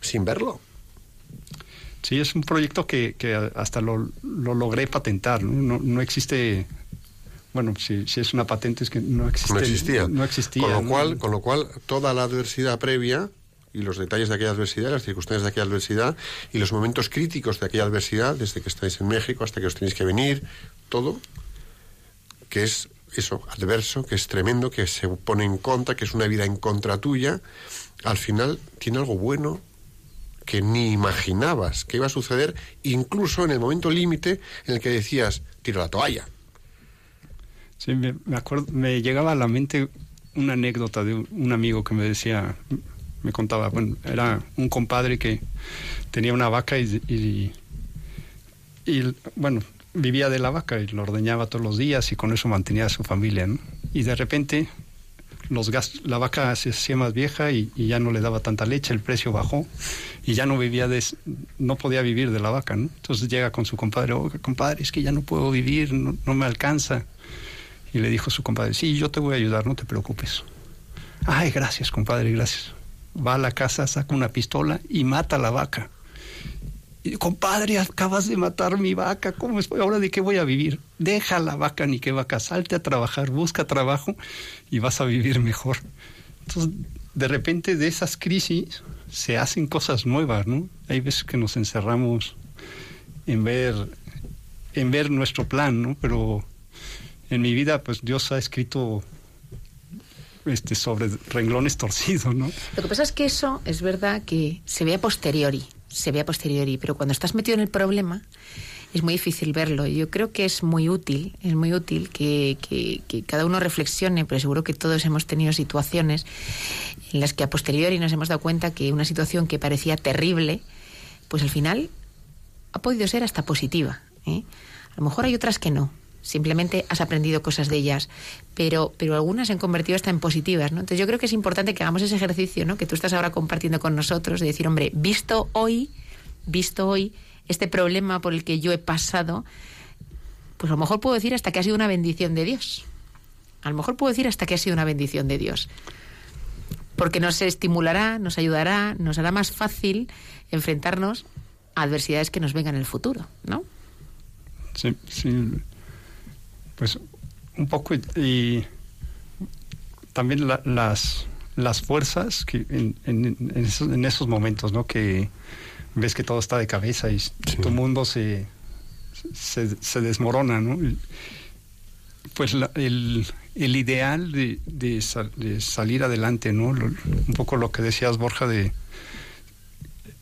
S1: sin verlo.
S5: Sí, es un proyecto que, que hasta lo, lo logré patentar, ¿no? No, existe, bueno, si, si es una patente es que no existe.
S1: no existía.
S5: No existía.
S1: Con lo, cual, con lo cual, toda la adversidad previa y los detalles de aquella adversidad, las circunstancias de aquella adversidad y los momentos críticos de aquella adversidad, desde que estáis en México hasta que os tenéis que venir, todo, que es eso, adverso, que es tremendo, que se pone en contra, que es una vida en contra tuya, al final tiene algo bueno que ni imaginabas que iba a suceder, incluso en el momento límite en el que decías, tiro la toalla.
S5: Sí, me, acuerdo, me llegaba a la mente una anécdota de un, un amigo que me decía, me contaba, bueno, era un compadre que tenía una vaca y, y, y, bueno, vivía de la vaca y lo ordeñaba todos los días y con eso mantenía a su familia, ¿no? Y de repente los la vaca se hacía más vieja y, ya no le daba tanta leche, el precio bajó y ya no vivía de, no podía vivir de la vaca, ¿no? Entonces llega con su compadre, oiga, compadre, es que ya no puedo vivir, no, no me alcanza. Y le dijo su compadre, sí, yo te voy a ayudar, no te preocupes. Ay, gracias, compadre, gracias. Va a la casa, saca una pistola y mata a la vaca. Y, compadre, acabas de matar mi vaca, ¿cómo es? ¿Ahora de qué voy a vivir? Deja la vaca, ni qué vaca, salte a trabajar, busca trabajo y vas a vivir mejor. Entonces, de repente de esas crisis se hacen cosas nuevas, ¿no? Hay veces que nos encerramos en ver, en ver nuestro plan, ¿no? Pero en mi vida, pues Dios ha escrito este sobre renglones torcidos, ¿no?
S2: Lo que pasa es que eso es verdad que se ve a posteriori, se ve a posteriori, pero cuando estás metido en el problema es muy difícil verlo. Yo creo que es muy útil, es muy útil que, que- que cada uno reflexione, pero seguro que todos hemos tenido situaciones en las que a posteriori nos hemos dado cuenta que una situación que parecía terrible, pues al final ha podido ser hasta positiva. ¿eh? A lo mejor hay otras que no. Simplemente has aprendido cosas de ellas, pero, pero algunas se han convertido hasta en positivas, ¿no? Entonces yo creo que es importante que hagamos ese ejercicio, ¿no? Que tú estás ahora compartiendo con nosotros, de decir, hombre, visto hoy, visto hoy este problema por el que yo he pasado, pues a lo mejor puedo decir hasta que ha sido una bendición de Dios. A lo mejor puedo decir hasta que ha sido una bendición de Dios porque nos estimulará, nos ayudará, nos hará más fácil enfrentarnos a adversidades que nos vengan en el futuro, ¿no?
S5: Sí, sí. Pues un poco y, y también la- las las fuerzas que en, en- en esos, en esos momentos, ¿no? Que ves que todo está de cabeza y tu mundo se, se, se desmorona, ¿no? Pues la- el, el ideal de, de sal- de salir adelante, ¿no? Lo- un poco lo que decías, Borja, de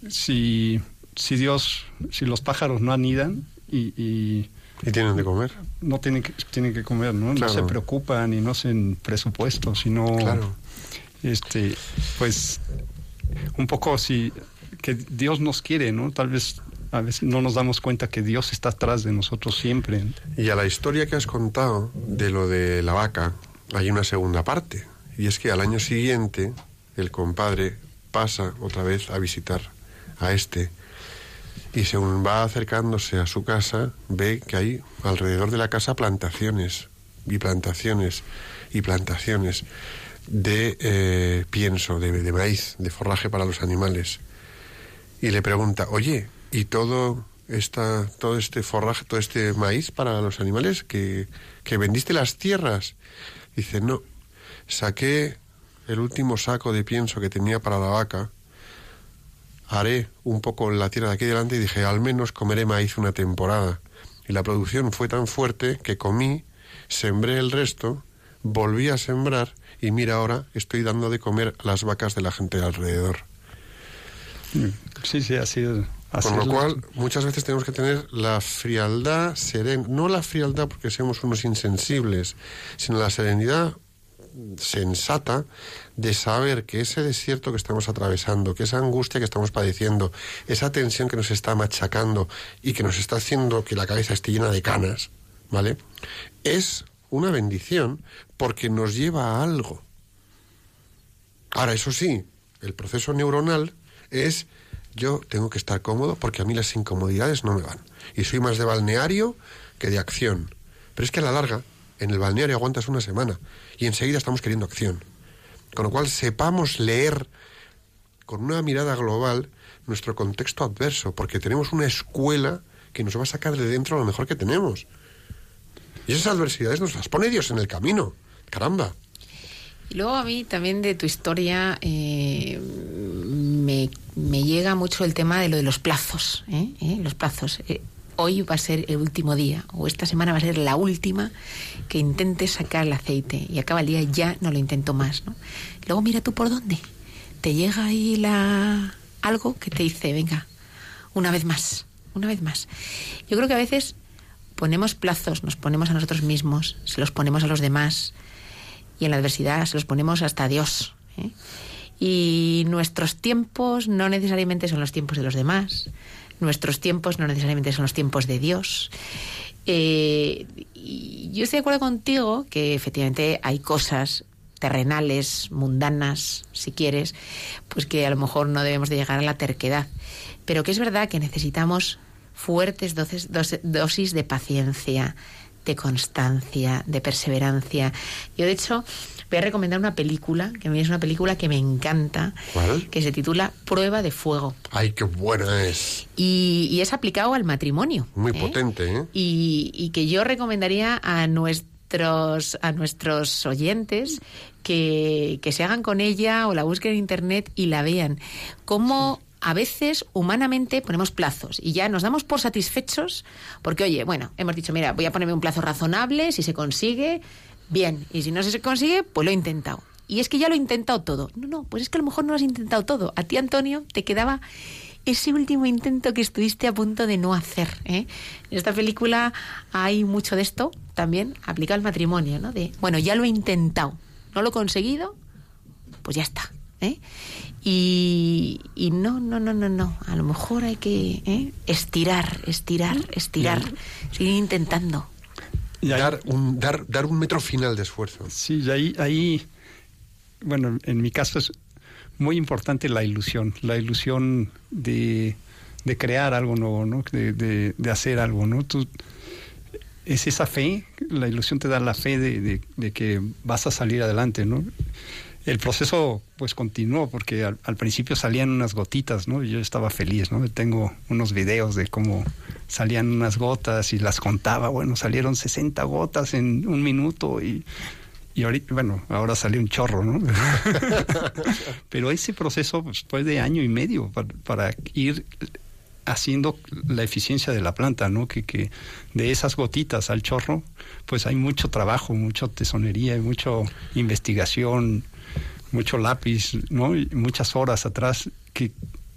S5: si, si Dios, si los pájaros no anidan y, y
S1: Y tienen de comer.
S5: no tienen que, tienen que comer, ¿no?
S1: Claro.
S5: No se preocupan y no hacen presupuesto, sino
S1: Claro.
S5: este pues un poco si que Dios nos quiere, ¿no? Tal vez a veces no nos damos cuenta que Dios está atrás de nosotros siempre.
S1: Y a la historia que has contado de lo de la vaca, hay una segunda parte. Y es que al año siguiente el compadre pasa otra vez a visitar a este. Y según va acercándose a su casa, ve que hay alrededor de la casa plantaciones y plantaciones y plantaciones de eh, pienso, de, de maíz, de forraje para los animales. Y le pregunta, oye, ¿y todo, esta, todo este forraje, todo este maíz para los animales que, que vendiste las tierras? Dice, no, saqué el último saco de pienso que tenía para la vaca, haré un poco en la tierra de aquí delante y dije, al menos comeré maíz una temporada. Y la producción fue tan fuerte que comí, sembré el resto, volví a sembrar y mira ahora estoy dando de comer a las vacas de la gente de alrededor.
S5: Sí, sí, así es. así
S1: Con lo
S5: es.
S1: cual, muchas veces tenemos que tener la frialdad serena, no la frialdad porque seamos unos insensibles, sino la serenidad sensata de saber que ese desierto que estamos atravesando, que esa angustia que estamos padeciendo, esa tensión que nos está machacando y que nos está haciendo que la cabeza esté llena de canas, ¿vale? Es una bendición porque nos lleva a algo. Ahora, eso sí, el proceso neuronal es yo tengo que estar cómodo porque a mí las incomodidades no me van. Y soy más de balneario que de acción. Pero es que a la larga, en el balneario aguantas una semana y enseguida estamos queriendo acción. Con lo cual sepamos leer con una mirada global nuestro contexto adverso, porque tenemos una escuela que nos va a sacar de dentro lo mejor que tenemos. Y esas adversidades nos las pone Dios en el camino. Caramba.
S2: Y luego a mí también de tu historia eh, me, llega mucho el tema de lo de los plazos. ¿eh? ¿Eh? Los plazos. Hoy va a ser el último día o esta semana va a ser la última que intentes sacar el aceite y acaba el día ya no lo intento más. Luego mira tú por dónde. Te llega ahí la algo que te dice, venga, una vez más, una vez más. Yo creo que a veces ponemos plazos, nos ponemos a nosotros mismos, se los ponemos a los demás y en la adversidad se los ponemos hasta a Dios. ¿eh? Y nuestros tiempos no necesariamente son los tiempos de los demás, nuestros tiempos no necesariamente son los tiempos de Dios. Eh, y yo estoy de acuerdo contigo que efectivamente hay cosas terrenales, mundanas, si quieres, pues que a lo mejor no debemos de llegar a la terquedad. Pero que es verdad que necesitamos fuertes dosis, dos- dosis de paciencia, de constancia, de perseverancia. Yo, de hecho, voy a recomendar una película, que a mí es una película que me encanta,
S1: ¿Cuál?
S2: que se titula Prueba de Fuego.
S1: Ay, qué buena es.
S2: Y, y es aplicado al matrimonio.
S1: Muy
S2: ¿eh?
S1: potente, ¿eh?
S2: y, y que yo recomendaría a nuestros a nuestros oyentes que, que se hagan con ella o la busquen en internet y la vean. Cómo a veces humanamente ponemos plazos y ya nos damos por satisfechos porque, oye, bueno, hemos dicho, mira, voy a ponerme un plazo razonable, si se consigue, bien, y si no se consigue, pues lo he intentado. Y es que ya lo he intentado todo. No, no, pues es que a lo mejor no lo has intentado todo. A ti, Antonio, te quedaba ese último intento que estuviste a punto de no hacer. ¿eh? En esta película hay mucho de esto también aplicado al matrimonio, ¿no? De, bueno, ya lo he intentado, no lo he conseguido, pues ya está. ¿eh? Y, y no, no, no, no, no. A lo mejor hay que ¿eh? estirar, estirar, estirar, seguir intentando.
S5: Y ahí-
S1: Dar un, dar, dar un metro final de esfuerzo.
S5: Sí, y ahí, ahí, bueno, en mi caso es muy importante la ilusión, la ilusión de, de crear algo nuevo, ¿no? De, de, de hacer algo, ¿no? Tú, es esa fe, la ilusión te da la fe de, de- de que vas a salir adelante, ¿no? El proceso pues continuó porque al, principio salían unas gotitas, ¿no? Yo estaba feliz, ¿no? Tengo unos videos de cómo salían unas gotas y las contaba, bueno, salieron 60 gotas en un minuto y, y ahorita, bueno, ahora salió un chorro, ¿no? Pero ese proceso pues, fue de año y medio para, para ir haciendo la eficiencia de la planta, ¿no? Que, que de esas gotitas al chorro, pues hay mucho trabajo, mucha tesonería, mucha investigación, mucho lápiz, ¿no? Muchas horas atrás que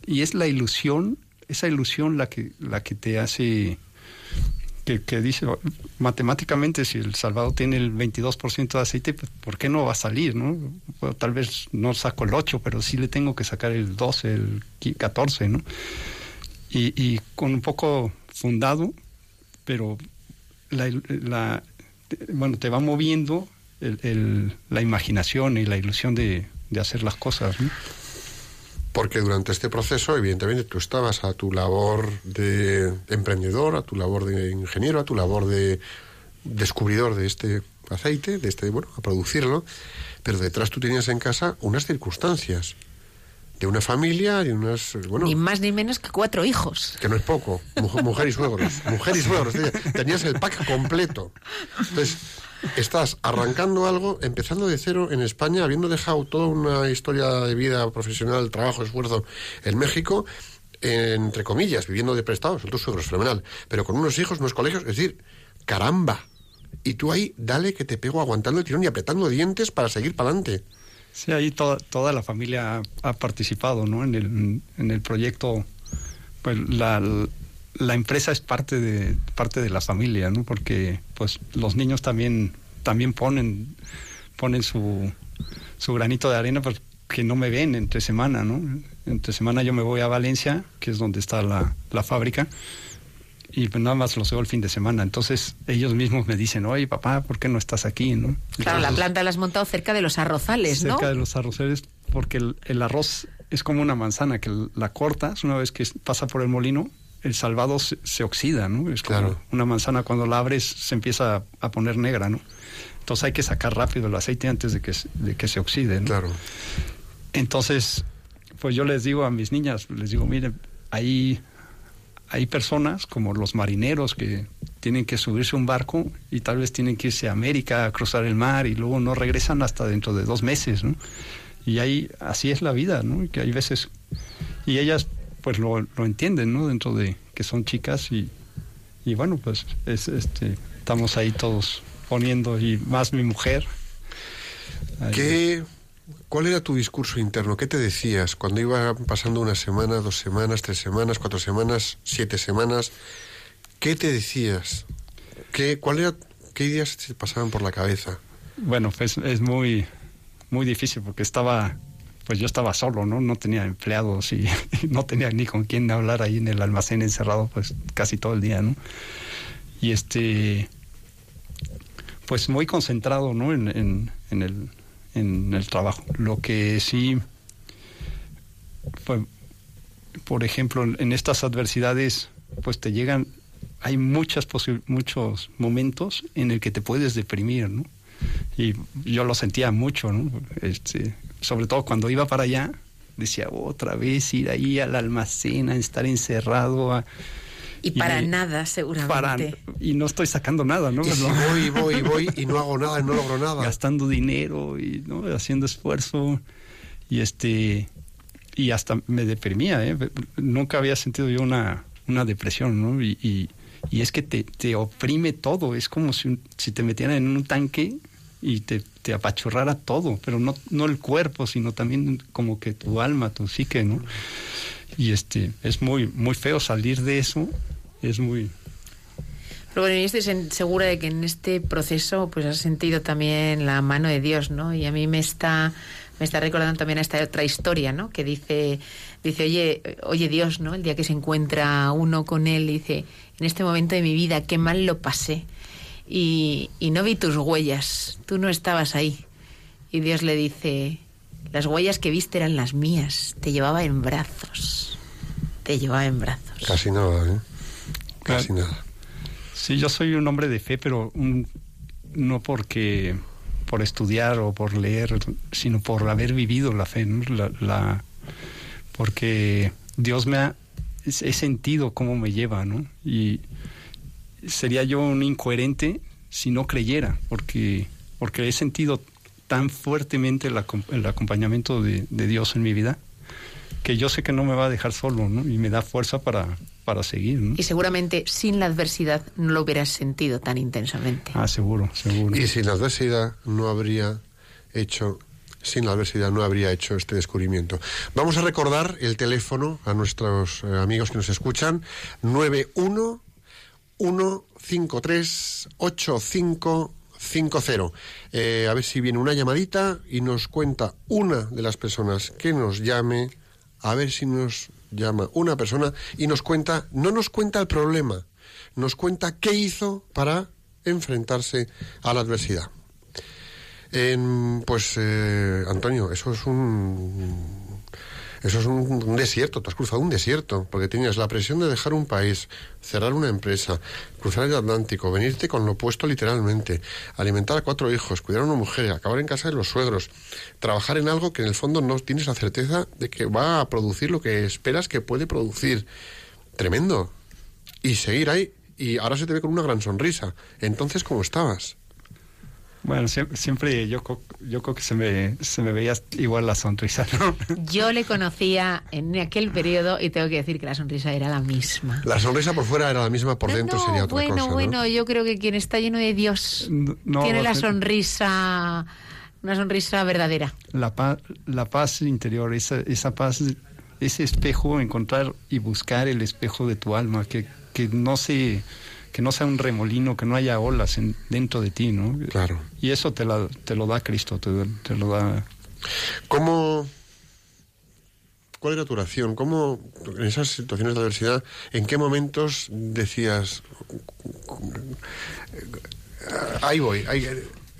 S5: y es la ilusión, esa ilusión la que la que te hace que, que dice matemáticamente si el salvado tiene el 22% de aceite, pues, ¿por qué no va a salir, no? Tal vez no saco el 8, pero sí le tengo que sacar el 12, el 14, ¿no? Y, y con un poco fundado, pero la- bueno, te va moviendo el- el- la imaginación y la ilusión de, de hacer las cosas, ¿no?
S1: Porque durante este proceso, evidentemente, tú estabas a tu labor de emprendedor, a tu labor de ingeniero, a tu labor de descubridor de este aceite, de este, bueno, a producirlo, pero detrás tú tenías en casa unas circunstancias de una familia, de unas, bueno,
S2: Ni más ni menos que cuatro hijos.
S1: que no es poco, mujer, mujer y suegros, mujer y suegros, tenías el pack completo. Entonces, estás arrancando algo, empezando de cero en España, habiendo dejado toda una historia de vida profesional, trabajo, esfuerzo en México, entre comillas, viviendo de prestados, son tus suegros, fenomenal, pero con unos hijos, unos colegios, es decir, caramba, y tú ahí, dale que te pego aguantando el tirón y apretando dientes para seguir para adelante.
S5: Sí, ahí toda, toda la familia ha, ha participado, ¿no? En el, en el proyecto, pues la, la empresa es parte de, parte de la familia, ¿no? Porque, pues, los niños también, también ponen, ponen su, su granito de arena porque no me ven entre semana, ¿no? Entre semana yo me voy a Valencia, que es donde está la, la fábrica, y pues nada más los veo el fin de semana. Entonces ellos mismos me dicen, oye papá, ¿por qué no estás aquí? ¿no?
S2: Claro, la planta la has montado cerca de los arrozales, ¿no?
S5: cerca de los arroceres, porque el, el arroz es como una manzana que la cortas una vez que pasa por el molino, el salvado se, se oxida, ¿no? Es como
S1: Claro.
S5: una manzana cuando la abres se empieza a, a poner negra, ¿no? Entonces hay que sacar rápido el aceite antes de que, se- de que se oxide, ¿no?
S1: Claro.
S5: Entonces, pues yo les digo a mis niñas, les digo, miren, hay, hay personas como los marineros que tienen que subirse a un barco y tal vez tienen que irse a América a cruzar el mar y luego no regresan hasta dentro de dos meses, ¿no? Y ahí, así es la vida, ¿no? Y que hay veces, y ellas pues lo, lo entienden, ¿no? Dentro de que son chicas y, y bueno, pues es, este, estamos ahí todos poniendo y más mi mujer.
S1: ¿Qué, ¿Cuál era tu discurso interno? ¿Qué te decías cuando iba pasando una semana, dos semanas, tres semanas, cuatro semanas, siete semanas? ¿Qué te decías? ¿Qué, cuál era, ¿Qué ideas te pasaban por la cabeza?
S5: Bueno, pues es muy, muy difícil porque estaba, pues yo estaba solo, ¿no? No tenía empleados y, no tenía ni con quién hablar ahí en el almacén encerrado, pues casi todo el día, ¿no? Y este, pues muy concentrado, ¿no? En, en, en el, en el trabajo. Lo que sí, fue, por ejemplo, en estas adversidades, pues te llegan, hay muchas muchos momentos en el que te puedes deprimir, ¿no? Y yo lo sentía mucho, ¿no? Este, sobre todo cuando iba para allá, decía otra vez ir ahí al almacén, a estar encerrado, a,
S2: Y para
S5: y-
S2: nada, seguramente.
S5: para, y no estoy sacando nada, ¿no?
S1: Y si
S5: No.
S1: voy, voy, voy y no hago nada, no logro nada.
S5: gastando dinero y ¿no? haciendo esfuerzo y este y hasta me deprimía ¿eh? nunca había sentido yo una, una depresión ¿no? y, y, y es que te, te oprime todo es como si, si te metieran en un tanque y te, te apachurrara todo pero no, no el cuerpo sino también como que tu alma tu psique ¿no? y este es muy muy feo salir de eso es muy
S2: Pero bueno, yo estoy segura de que en este proceso pues has sentido también la mano de Dios, ¿no? Y a mí me está me está recordando también esta otra historia, ¿no? Que dice dice, "Oye, oye Dios, ¿no? El día que se encuentra uno con él dice, en este momento de mi vida qué mal lo pasé y, y no vi tus huellas, tú no estabas ahí." Y Dios le dice, "Las huellas que viste eran las mías, te llevaba en brazos." Te llevaba en brazos.
S1: Casi nada, ¿eh? Casi
S5: Claro.
S1: nada.
S5: Sí, yo soy un hombre de fe, pero un- no porque por estudiar o por leer, sino por haber vivido la fe, ¿no? La, la- porque Dios me ha he sentido cómo me lleva, ¿no? Y sería yo un incoherente si no creyera, porque porque he sentido tan fuertemente el, acom- el acompañamiento de, de Dios en mi vida que yo sé que no me va a dejar solo, ¿no? Y me da fuerza para, para seguir, ¿no?
S2: Y seguramente sin la adversidad no lo hubieras sentido tan intensamente.
S5: Ah, seguro, seguro.
S1: Y sin la adversidad no habría hecho, sin la adversidad no habría hecho este descubrimiento. Vamos a recordar el teléfono a nuestros eh, amigos que nos escuchan, 91 153 8550. Eh, a ver si viene una llamadita y nos cuenta una de las personas que nos llame, a ver si nos llama una persona y nos cuenta, no nos cuenta el problema, nos cuenta qué hizo para enfrentarse a la adversidad. Pues, eh, Antonio, eso es un. Eso es un, desierto, tú has cruzado un desierto, porque tenías la presión de dejar un país, cerrar una empresa, cruzar el Atlántico, venirte con lo opuesto literalmente, alimentar a cuatro hijos, cuidar a una mujer, acabar en casa de los suegros, trabajar en algo que en el fondo no tienes la certeza de que va a producir lo que esperas que puede producir. Tremendo. Y seguir ahí, y ahora se te ve con una gran sonrisa. Entonces, ¿cómo estabas?
S5: Bueno, siempre, siempre yo, co- yo creo que se me, se me veía igual la sonrisa, ¿no?
S2: Yo le conocía en aquel periodo y tengo que decir que la sonrisa era la misma.
S1: La sonrisa por fuera era la misma, por
S2: No,
S1: dentro
S2: no,
S1: sería otra
S2: bueno,
S1: cosa. ¿no?
S2: bueno, yo creo que quien está lleno de Dios
S5: No,
S2: tiene la sonrisa, una sonrisa verdadera.
S5: La paz, la paz interior, esa, esa paz, ese espejo, encontrar y buscar el espejo de tu alma, que, que no se, que no sea un remolino, que no haya olas en- dentro de ti, ¿no?
S1: Claro.
S5: Y eso te, la, te lo da Cristo, te, te lo da.
S1: ¿Cómo, ¿Cuál era tu oración? ¿Cómo, en esas situaciones de adversidad, en qué momentos decías, ahí voy, ahí,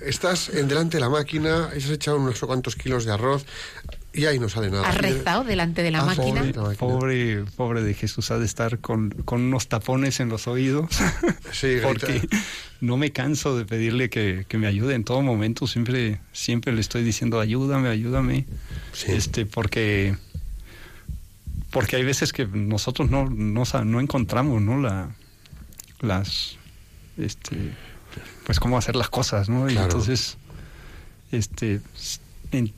S1: estás en delante de la máquina, has echado unos cuantos kilos de arroz y ahí no sale nada.
S2: ¿Has rezado delante de la
S1: Ah,
S2: máquina?
S1: pobre. La máquina.
S5: Pobre, pobre de Jesús, ha de estar con, con unos tapones en los oídos.
S1: Sí,
S5: porque no me canso de pedirle que, que me ayude en todo momento. Siempre, siempre le estoy diciendo ayúdame, ayúdame.
S1: Sí.
S5: Este, porque, porque hay veces que nosotros no, no, no encontramos, ¿no? La, las, este, pues cómo hacer las cosas, ¿no? Y
S1: Claro.
S5: entonces, este, en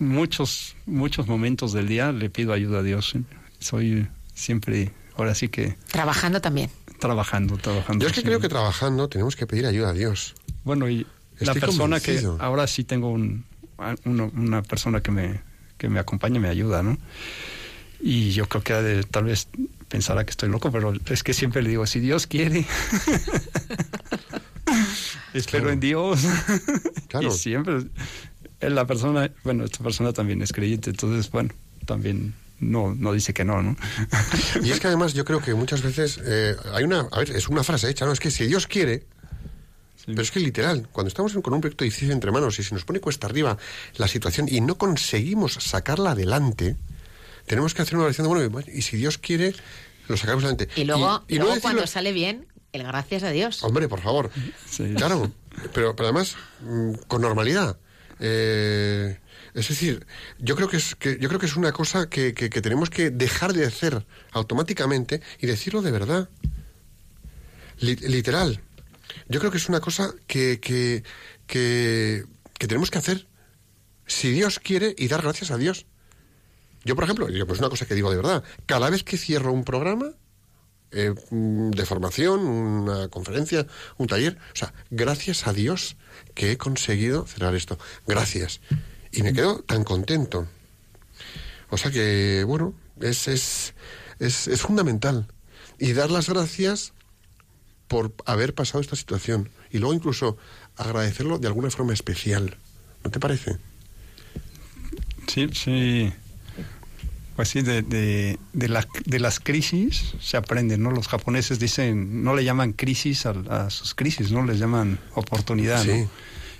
S5: muchos, muchos momentos del día le pido ayuda a Dios. Soy siempre, ahora sí que
S2: Trabajando también.
S5: trabajando, trabajando.
S1: Yo es que creo que trabajando tenemos que pedir ayuda a Dios.
S5: Bueno, y la
S1: Estoy
S5: persona que ahora sí tengo un, uno- una persona que me, que me acompaña, me ayuda, ¿no? Y yo creo que ha de, tal vez pensará que estoy loco, pero es que siempre le digo, si Dios quiere, espero
S1: Claro.
S5: en Dios.
S1: Claro.
S5: y siempre, eh, la persona, bueno, esta persona también es creyente, entonces, bueno, también no, no dice que no, ¿no?
S1: Y es que además yo creo que muchas veces eh, hay una, a ver, es una frase hecha, ¿no? Es que si Dios quiere,
S5: Sí.
S1: pero es que literal, cuando estamos en- con un proyecto difícil entre manos y se nos pone cuesta arriba la situación y no conseguimos sacarla adelante, tenemos que hacer una oración de, bueno, y si Dios quiere, lo sacamos adelante.
S2: Y luego,
S1: y
S2: luego cuando sale bien, el gracias a Dios.
S1: Hombre, por favor.
S5: Sí.
S1: Claro, pero, pero además mm, con normalidad. Eh, es decir, yo creo que es, que, yo creo que es una cosa que, que- tenemos que dejar de hacer automáticamente y decirlo de verdad. Li- literal. Yo creo que es una cosa que, que, que, que tenemos que hacer si Dios quiere y dar gracias a Dios. Yo, por ejemplo, yo, pues una cosa que digo de verdad, cada vez que cierro un programa, eh, mm, de formación, una conferencia, un taller. O sea, gracias a Dios que he conseguido cerrar esto. Gracias. Y me quedo tan contento. O sea que, bueno, es, es, es, es fundamental. Y dar las gracias por haber pasado esta situación. Y luego incluso agradecerlo de alguna forma especial. ¿No te parece?
S5: Sí, sí. Pues sí, de, de, de, la- de las crisis se aprende, ¿no? Los japoneses dicen, no le llaman crisis a, a sus crisis, ¿no? Les llaman oportunidad,
S1: Sí.
S5: ¿no?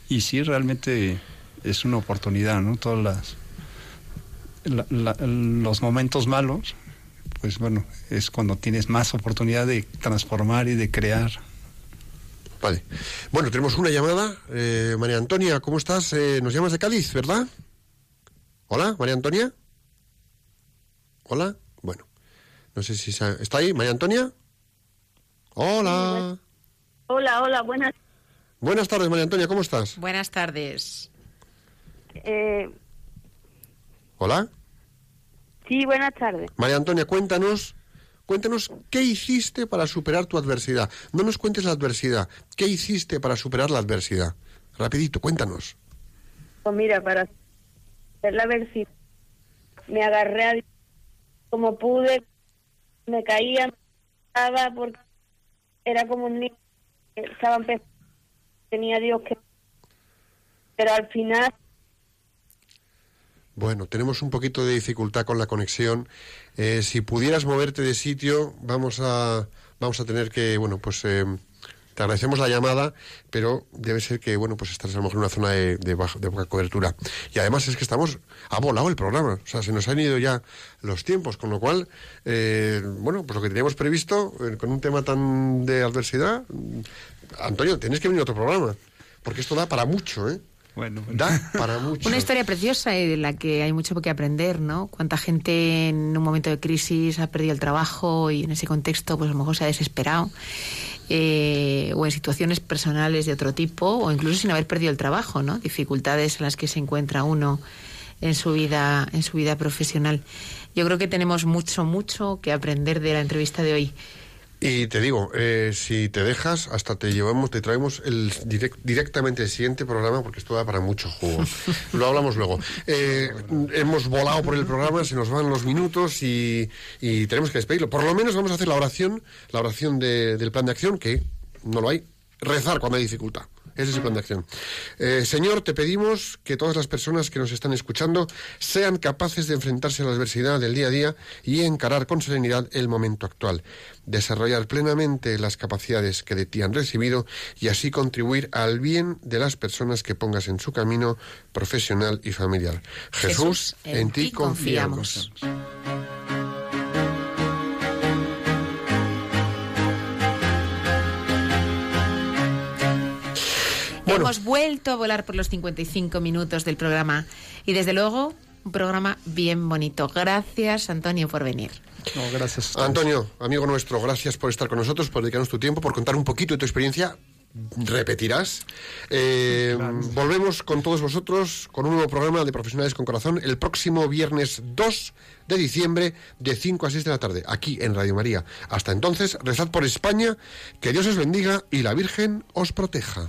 S5: Y sí, realmente es una oportunidad, ¿no? Todas las... la- la- los momentos malos, pues bueno, es cuando tienes más oportunidad de transformar y de crear.
S1: Vale. Bueno, tenemos una llamada. Eh, María Antonia, ¿cómo estás? Eh, nos llamas de Cádiz, ¿verdad? Hola, María Antonia. Hola. Bueno, no sé si se- está ahí, María Antonia. Hola.
S6: Hola, hola, buenas.
S1: Buenas tardes, María Antonia, ¿cómo estás?
S2: Buenas tardes.
S6: Eh,
S1: Hola.
S6: sí, buenas tardes.
S1: María Antonia, cuéntanos, cuéntanos qué hiciste para superar tu adversidad. No nos cuentes la adversidad. ¿Qué hiciste para superar la adversidad? Rapidito, cuéntanos.
S6: Pues mira, para hacer la versión, me agarré a Dios como pude, me caía, me estaba porque era como un niño que estaba empezando, tenía Dios que... Pero al final,
S1: Bueno, tenemos un poquito de dificultad con la conexión. Eh, si pudieras moverte de sitio, vamos a, vamos a tener que, bueno, pues eh, te agradecemos la llamada, pero debe ser que, bueno, pues estás a lo mejor en una zona de, de baja, de poca cobertura. Y además es que estamos, ha volado el programa, o sea, se nos han ido ya los tiempos, con lo cual, eh, bueno, pues lo que teníamos previsto, eh, con un tema tan de adversidad, mm, Antonio, tienes que venir a otro programa, porque esto da para mucho, ¿eh?
S5: Bueno, bueno.
S1: Da para mucho.
S2: Una historia preciosa y de la que hay mucho que aprender, ¿no? Cuánta gente en un momento de crisis ha perdido el trabajo y en ese contexto, pues a lo mejor se ha desesperado. eh, o en situaciones personales de otro tipo, o incluso sin haber perdido el trabajo, ¿no? Dificultades en las que se encuentra uno en su vida, en su vida profesional. Yo creo que tenemos mucho, mucho que aprender de la entrevista de hoy.
S1: Y te digo, eh, si te dejas, hasta te llevamos, te traemos el direct- directamente el siguiente programa, porque esto da para mucho jugo. Lo hablamos luego. Eh, hemos volado por el programa, se nos van los minutos y, y tenemos que despedirlo. Por lo menos vamos a hacer la oración, la oración de- del plan de acción, que no lo hay. Rezar cuando hay dificultad. Ese es el plan de acción. Eh, Señor, te pedimos que todas las personas que nos están escuchando sean capaces de enfrentarse a la adversidad del día a día y encarar con serenidad el momento actual, desarrollar plenamente las capacidades que de ti han recibido y así contribuir al bien de las personas que pongas en su camino profesional y familiar. Jesús, en, ti confiamos. Bueno.
S2: Hemos vuelto a volar por los 55 minutos del programa y desde luego un programa bien bonito. Gracias Antonio por venir.
S5: No, gracias.
S1: Antonio, amigo nuestro, gracias por estar con nosotros, por dedicarnos tu tiempo, por contar un poquito de tu experiencia. Repetirás. Eh, volvemos con todos vosotros con un nuevo programa de Profesionales con Corazón el próximo viernes 2 de diciembre de 5 a 6 de la tarde, aquí en Radio María. Hasta entonces, rezad por España, que Dios os bendiga y la Virgen os proteja.